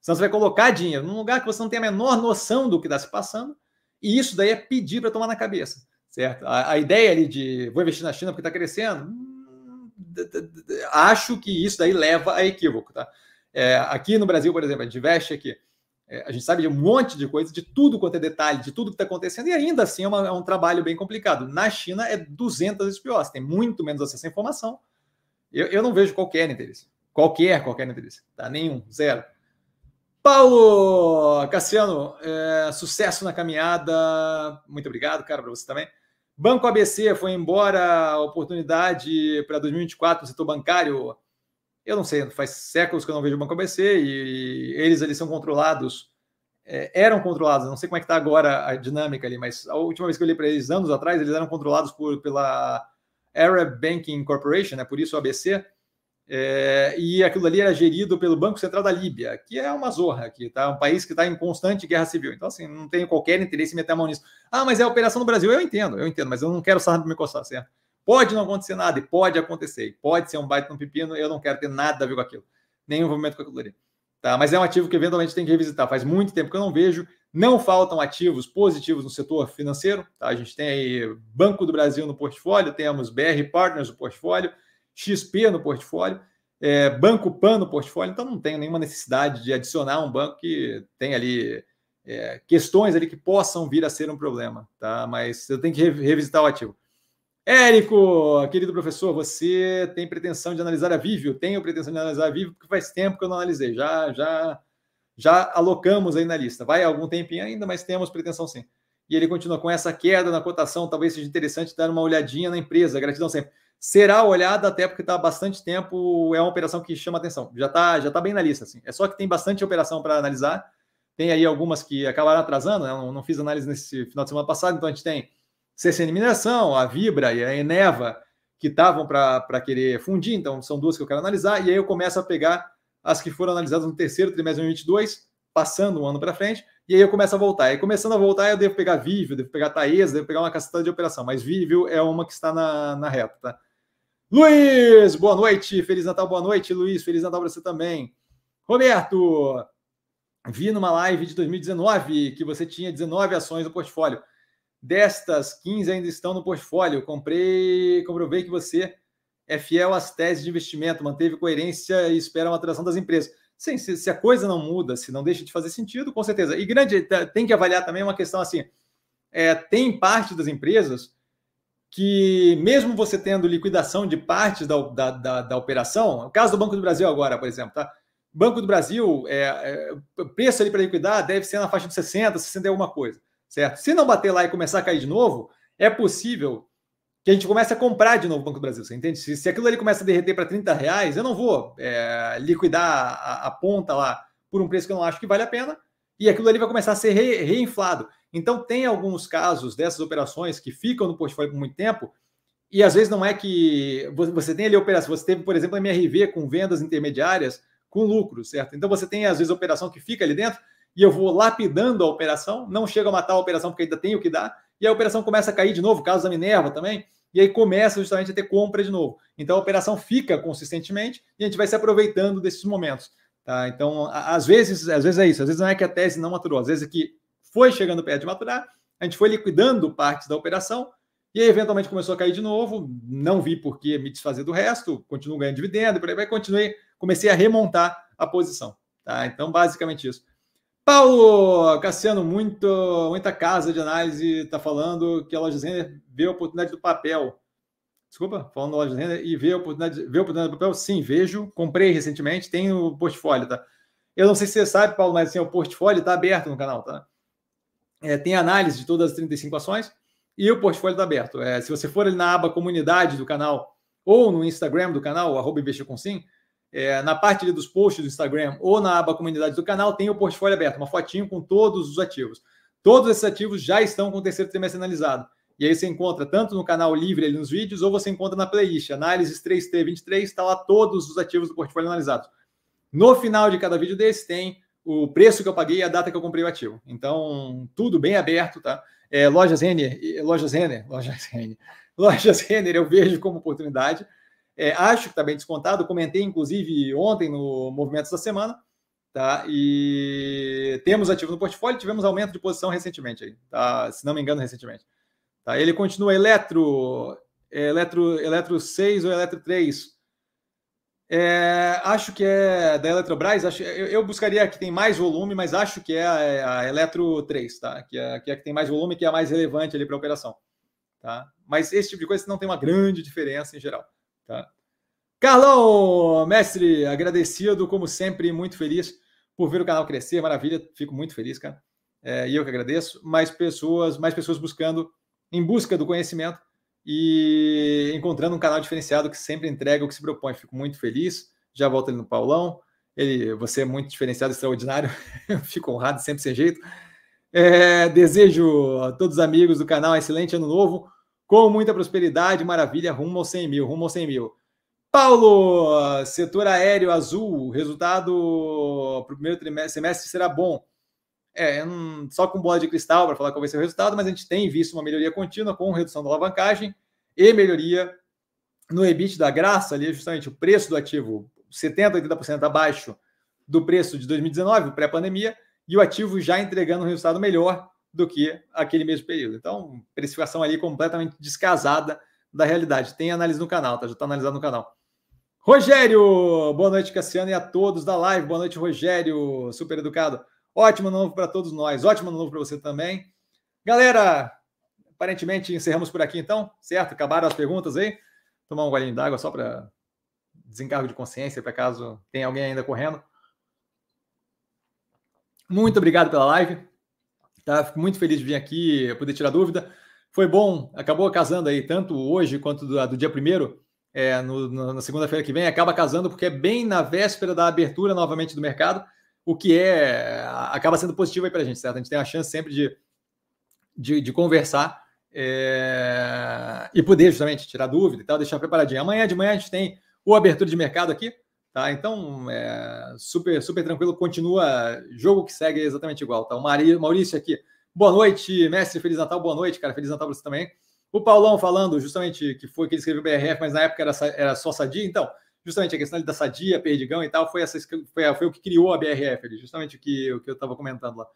Senão você vai colocar dinheiro num lugar que você não tem a menor noção do que está se passando, e isso daí é pedir para tomar na cabeça, certo? A, a, ideia ali de vou investir na China porque está crescendo, acho que isso daí leva a equívoco, tá? É, aqui no Brasil, por exemplo, a gente investe aqui é, a gente sabe de um monte de coisa, de tudo quanto é detalhe, de tudo que está acontecendo, e ainda assim é, uma, é, um trabalho bem complicado. Na China é 200 vezes pior, você tem muito menos acesso à informação. Eu, eu não vejo qualquer interesse. Qualquer, qualquer interesse. Tá? Nenhum, zero. Paulo Cassiano, é, sucesso na caminhada. Muito obrigado, cara, para você também. Banco ABC foi embora a oportunidade para 2024 no setor bancário. Eu não sei, faz séculos que eu não vejo o Banco ABC e eles ali são controlados, é, eram controlados, não sei como é que está agora a dinâmica ali, mas a última vez que eu li para eles, anos atrás, eles eram controlados por, pela Arab Banking Corporation, né, por isso o ABC, é, e aquilo ali era gerido pelo Banco Central da Líbia, que é uma zorra aqui, tá? Um país que está em constante guerra civil. Então, assim, não tenho qualquer interesse em meter a mão nisso. Ah, mas é a operação no Brasil. Eu entendo, eu entendo, mas eu não quero saber me coçar, certo? Pode não acontecer nada, e pode acontecer, pode ser um baita no pepino, eu não quero ter nada a ver com aquilo, nenhum envolvimento com aquilo ali. Tá? Mas é um ativo que eventualmente tem que revisitar. Faz muito tempo que eu não vejo, Não faltam ativos positivos no setor financeiro. Tá? A gente tem aí Banco do Brasil no portfólio, temos BR Partners no portfólio, XP no portfólio, é, Banco Pan no portfólio. Então não tenho nenhuma necessidade de adicionar um banco que tem ali é, questões ali que possam vir a ser um problema. Tá? Mas eu tenho que revisitar o ativo. Érico, querido professor, você tem pretensão de analisar a Vivio? Tenho pretensão de analisar a Vivio porque faz tempo que eu não analisei. Já, já já alocamos aí na lista. Vai algum tempinho ainda, mas temos pretensão sim. E ele continua com essa queda na cotação, talvez seja interessante dar uma olhadinha na empresa. Gratidão sempre. Será olhada até porque está há bastante tempo, é uma operação que chama atenção. Já está já tá bem na lista, assim. É só que tem bastante operação para analisar. Tem aí algumas que acabaram atrasando, né? não, não fiz análise nesse final de semana passado, então a gente tem CCN Mineração, a Vibra e a Eneva, que estavam para querer fundir, então são duas que eu quero analisar, e aí eu começo a pegar as que foram analisadas no terceiro trimestre de 2022, passando um ano para frente, e aí eu começo a voltar. E começando a voltar, eu devo pegar Vivio, devo pegar Taesa, devo pegar uma cacetada de operação, mas Vivio é uma que está na, na reta, tá? Luiz, boa noite, Feliz Natal, boa noite, Luiz, Feliz Natal para você também. Roberto, vi numa live de 2019 que você tinha 19 ações no portfólio. Destas, 15 ainda estão no portfólio. Comprei, comprovei que você é fiel às teses de investimento, manteve coerência e espera uma atração das empresas. Sim, se, se, a coisa não muda, se não deixa de fazer sentido, com certeza. E grande, tem que avaliar também uma questão assim: é, tem parte das empresas que, mesmo você tendo liquidação de partes da, da, da, da operação, o caso do Banco do Brasil agora, por exemplo, tá? Banco do Brasil, é, é, preço ali para liquidar deve ser na faixa de 60, 60 e alguma coisa, certo? Se não bater lá e começar a cair de novo, é possível que a gente comece a comprar de novo o Banco do Brasil. Você entende? Se, se aquilo ali começa a derreter para 30 reais, eu não vou é, liquidar a, a, ponta lá por um preço que eu não acho que vale a pena, e aquilo ali vai começar a ser re, reinflado. Então, tem alguns casos dessas operações que ficam no portfólio por muito tempo, e às vezes não é que você tem ali operação, você teve, por exemplo, a MRV com vendas intermediárias com lucro, certo? Então você tem às vezes operação que fica ali dentro e eu vou lapidando a operação, não chega a matar a operação porque ainda tenho que dar, e a operação começa a cair de novo, caso da Minerva também e aí começa justamente a ter compra de novo. Então a operação fica consistentemente e a gente vai se aproveitando desses momentos. Tá? Então, às vezes, às vezes é isso, às vezes não é que a tese não maturou, às vezes é que foi chegando perto de maturar, a gente foi liquidando partes da operação e aí, eventualmente começou a cair de novo, não vi por que me desfazer do resto, continuo ganhando dividendo, por aí vai, continuei, comecei a remontar a posição. Tá? Então, basicamente isso. Paulo Cassiano, muito, muita casa de análise está falando que a loja Zender vê a oportunidade do papel. Desculpa, falando da loja Zender e vê a oportunidade, vê a oportunidade do papel? Sim, vejo. Comprei recentemente, tenho o portfólio, tá? Eu não sei se você sabe, Paulo, mas assim, o portfólio está aberto no canal, tá? É, tem análise de todas as 35 ações e o portfólio está aberto. É, se você for ali na aba comunidade do canal ou no Instagram do canal, arroba é, na parte dos posts do Instagram ou na aba comunidade do canal, tem o portfólio aberto, uma fotinho com todos os ativos. Todos esses ativos já estão com o terceiro trimestre analisado. E aí você encontra tanto no canal livre ali nos vídeos, ou você encontra na playlist. Análises 3T23, está lá todos os ativos do portfólio analisados. No final de cada vídeo desse tem o preço que eu paguei e a data que eu comprei o ativo. Então, tudo bem aberto, tá? É, lojas Renner, lojas Renner, lojas Renner, lojas Renner eu vejo como oportunidade. É, acho que está bem descontado. Comentei, inclusive, ontem no Movimentos da Semana. Tá? E temos ativo no portfólio, tivemos aumento de posição recentemente, aí, tá? se não me engano, recentemente. Tá? Ele continua Eletro, Eletro, Eletro 6 ou Eletro 3. É, acho que é da Eletrobras. Acho, eu, eu, buscaria que tem mais volume, mas acho que é a, é a Eletro 3, tá? que, é, que é que tem mais volume, que é a mais relevante ali para a operação. Tá? Mas esse tipo de coisa não tem uma grande diferença em geral. Tá? Carlão, mestre, agradecido, como sempre, muito feliz por ver o canal crescer, maravilha, fico muito feliz, cara. É, e eu que agradeço. Mais pessoas, mais pessoas buscando, em busca do conhecimento e encontrando um canal diferenciado que sempre entrega o que se propõe. Fico muito feliz. Já volto ali no Paulão. Ele, você é muito diferenciado, extraordinário. Fico honrado, sempre sem jeito. É, desejo a todos os amigos do canal excelente ano novo com muita prosperidade, maravilha, rumo aos 100 mil, rumo aos 100 mil. Paulo, setor aéreo azul, resultado para o primeiro semestre será bom. É, só com bola de cristal para falar qual vai ser o resultado, mas a gente tem visto uma melhoria contínua com redução da alavancagem e melhoria no EBIT da graça, ali justamente o preço do ativo 70%, 80% abaixo do preço de 2019, pré-pandemia, e o ativo já entregando um resultado melhor do que aquele mesmo período. Então, precificação ali completamente descasada da realidade. Tem análise no canal, tá? Já está analisado no canal. Rogério, boa noite, Cassiano, e a todos da live. Boa noite, Rogério, super educado. Ótimo novo para todos nós, ótimo novo para você também. Galera, aparentemente encerramos por aqui então, certo? Acabaram as perguntas aí. Tomar um golinho d'água só para desencargo de consciência, para caso tenha alguém ainda correndo. Muito obrigado pela live. Tá? Fico muito feliz de vir aqui poder tirar dúvida. Foi bom, acabou casando aí, tanto hoje quanto do, do dia primeiro, é, no, no, na segunda-feira que vem, acaba casando porque é bem na véspera da abertura novamente do mercado, o que é acaba sendo positivo aí para a gente, certo? A gente tem a chance sempre de, de, de conversar é, e poder justamente tirar dúvida e tal, deixar preparadinho. Amanhã de manhã a gente tem o abertura de mercado aqui, tá? Então, é, super, super tranquilo, continua jogo que segue exatamente igual, tá? O Maurício aqui, boa noite, mestre, Feliz Natal, boa noite, cara, Feliz Natal para você também. O Paulão falando justamente que foi que ele escreveu BRF, mas na época era, era só sadia, então, justamente a questão da sadia, perdigão e tal, foi, essa, foi, foi o que criou a BRF, justamente o que, o que eu estava comentando lá.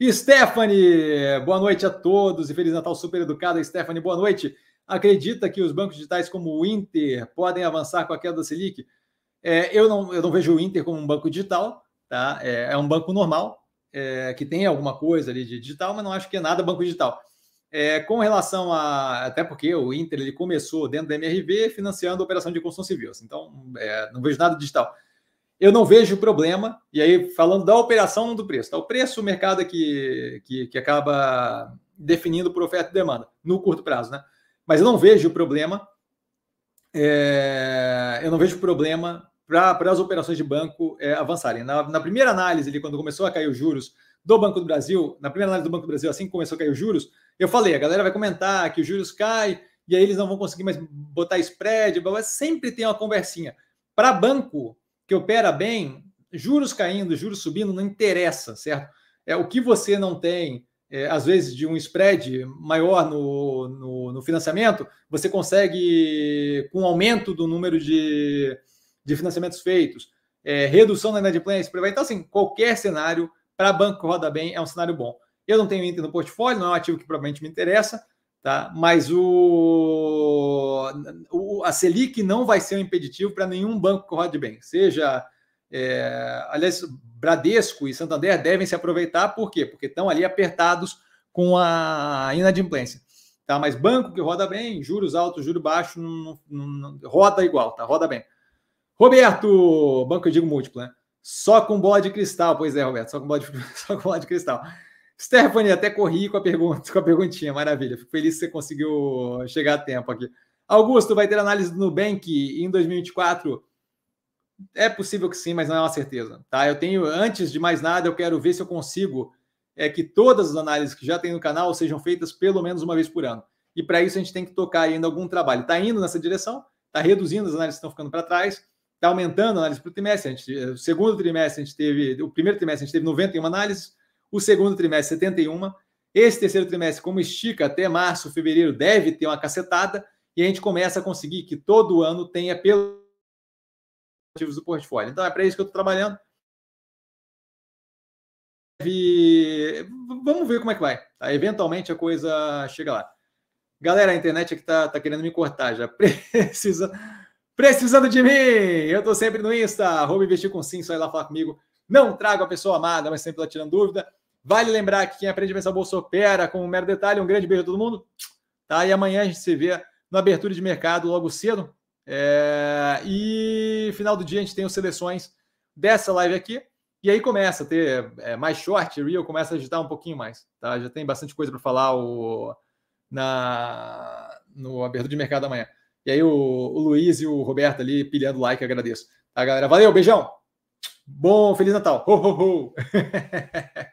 Stephanie, boa noite a todos e Feliz Natal super educada. Stephanie, boa noite. Acredita que os bancos digitais como o Inter podem avançar com a queda da Selic? É, eu, não, eu não vejo o Inter como um banco digital, tá? É, é um banco normal, é, que tem alguma coisa ali de digital, mas não acho que é nada banco digital. É, com relação a. Até porque o Inter ele começou dentro da MRV financiando a operação de construção civil. Assim, então, é, não vejo nada digital eu não vejo problema, e aí falando da operação, não do preço. Tá? O preço, o mercado é que, que, que acaba definindo por oferta e demanda, no curto prazo, né? Mas eu não vejo problema, é, eu não vejo problema para as operações de banco é, avançarem. Na, na, primeira análise, ali, quando começou a cair os juros do Banco do Brasil, na primeira análise do Banco do Brasil, assim que começou a cair os juros, eu falei, a galera vai comentar que os juros caem e aí eles não vão conseguir mais botar spread, mas sempre tem uma conversinha. Para banco, que opera bem, juros caindo, juros subindo, não interessa, certo? É o que você não tem, é, às vezes, de um spread maior no, no, no, financiamento, você consegue, com aumento do número de, de financiamentos feitos, é, redução da inadimplência, então, assim, qualquer cenário para banco roda bem é um cenário bom. Eu não tenho Inter no portfólio, não é um ativo que provavelmente me interessa, tá? Mas o, o, a Selic não vai ser um impeditivo para nenhum banco que rode bem. Seja, é, aliás, Bradesco e Santander devem se aproveitar, por quê? Porque estão ali apertados com a inadimplência. Tá? Mas banco que roda bem, juros altos, juros baixos, não, não, não, roda igual, tá? Roda bem. Roberto, banco eu digo múltiplo, né? Só com bola de cristal, pois é, Roberto, só com bola de, só com bola de cristal. Stephanie, até corri com a pergunta, com a perguntinha, maravilha. Fico feliz que você conseguiu chegar a tempo aqui. Augusto, vai ter análise do Nubank em 2024? É possível que sim, mas não é uma certeza. Tá? Eu tenho, antes de mais nada, eu quero ver se eu consigo é, que todas as análises que já tem no canal sejam feitas pelo menos uma vez por ano. E para isso a gente tem que tocar ainda algum trabalho. Está indo nessa direção, está reduzindo as análises que estão ficando para trás, está aumentando a análise para o trimestre. A gente, o segundo trimestre a gente teve, o primeiro trimestre a gente teve 91 análises, o segundo trimestre 71. Esse terceiro trimestre, como estica até março, fevereiro, deve ter uma cacetada e a gente começa a conseguir que todo ano tenha pelo ativos do portfólio. Então é para isso que eu estou trabalhando. E vamos ver como é que vai. Tá? Eventualmente a coisa chega lá. Galera, a internet aqui tá, tá querendo me cortar já. Precisa, precisando de mim! Eu estou sempre no Insta, arroba investir com sim, só ir lá falar comigo. Não trago a pessoa amada, mas sempre lá tirando dúvida. Vale lembrar que quem aprende a pensar bolsa opera com um mero detalhe. Um grande beijo a todo mundo. Tá? E amanhã a gente se vê na abertura de mercado logo cedo. É... E final do dia a gente tem as seleções dessa live aqui. E aí começa a ter é, mais short, real, começa a agitar um pouquinho mais. Tá? Já tem bastante coisa para falar o... na no abertura de mercado amanhã. E aí o, o Luiz e o Roberto ali pilhando like, agradeço. Tá, galera? Valeu, beijão! Bom, Feliz Natal! Ho, ho, ho.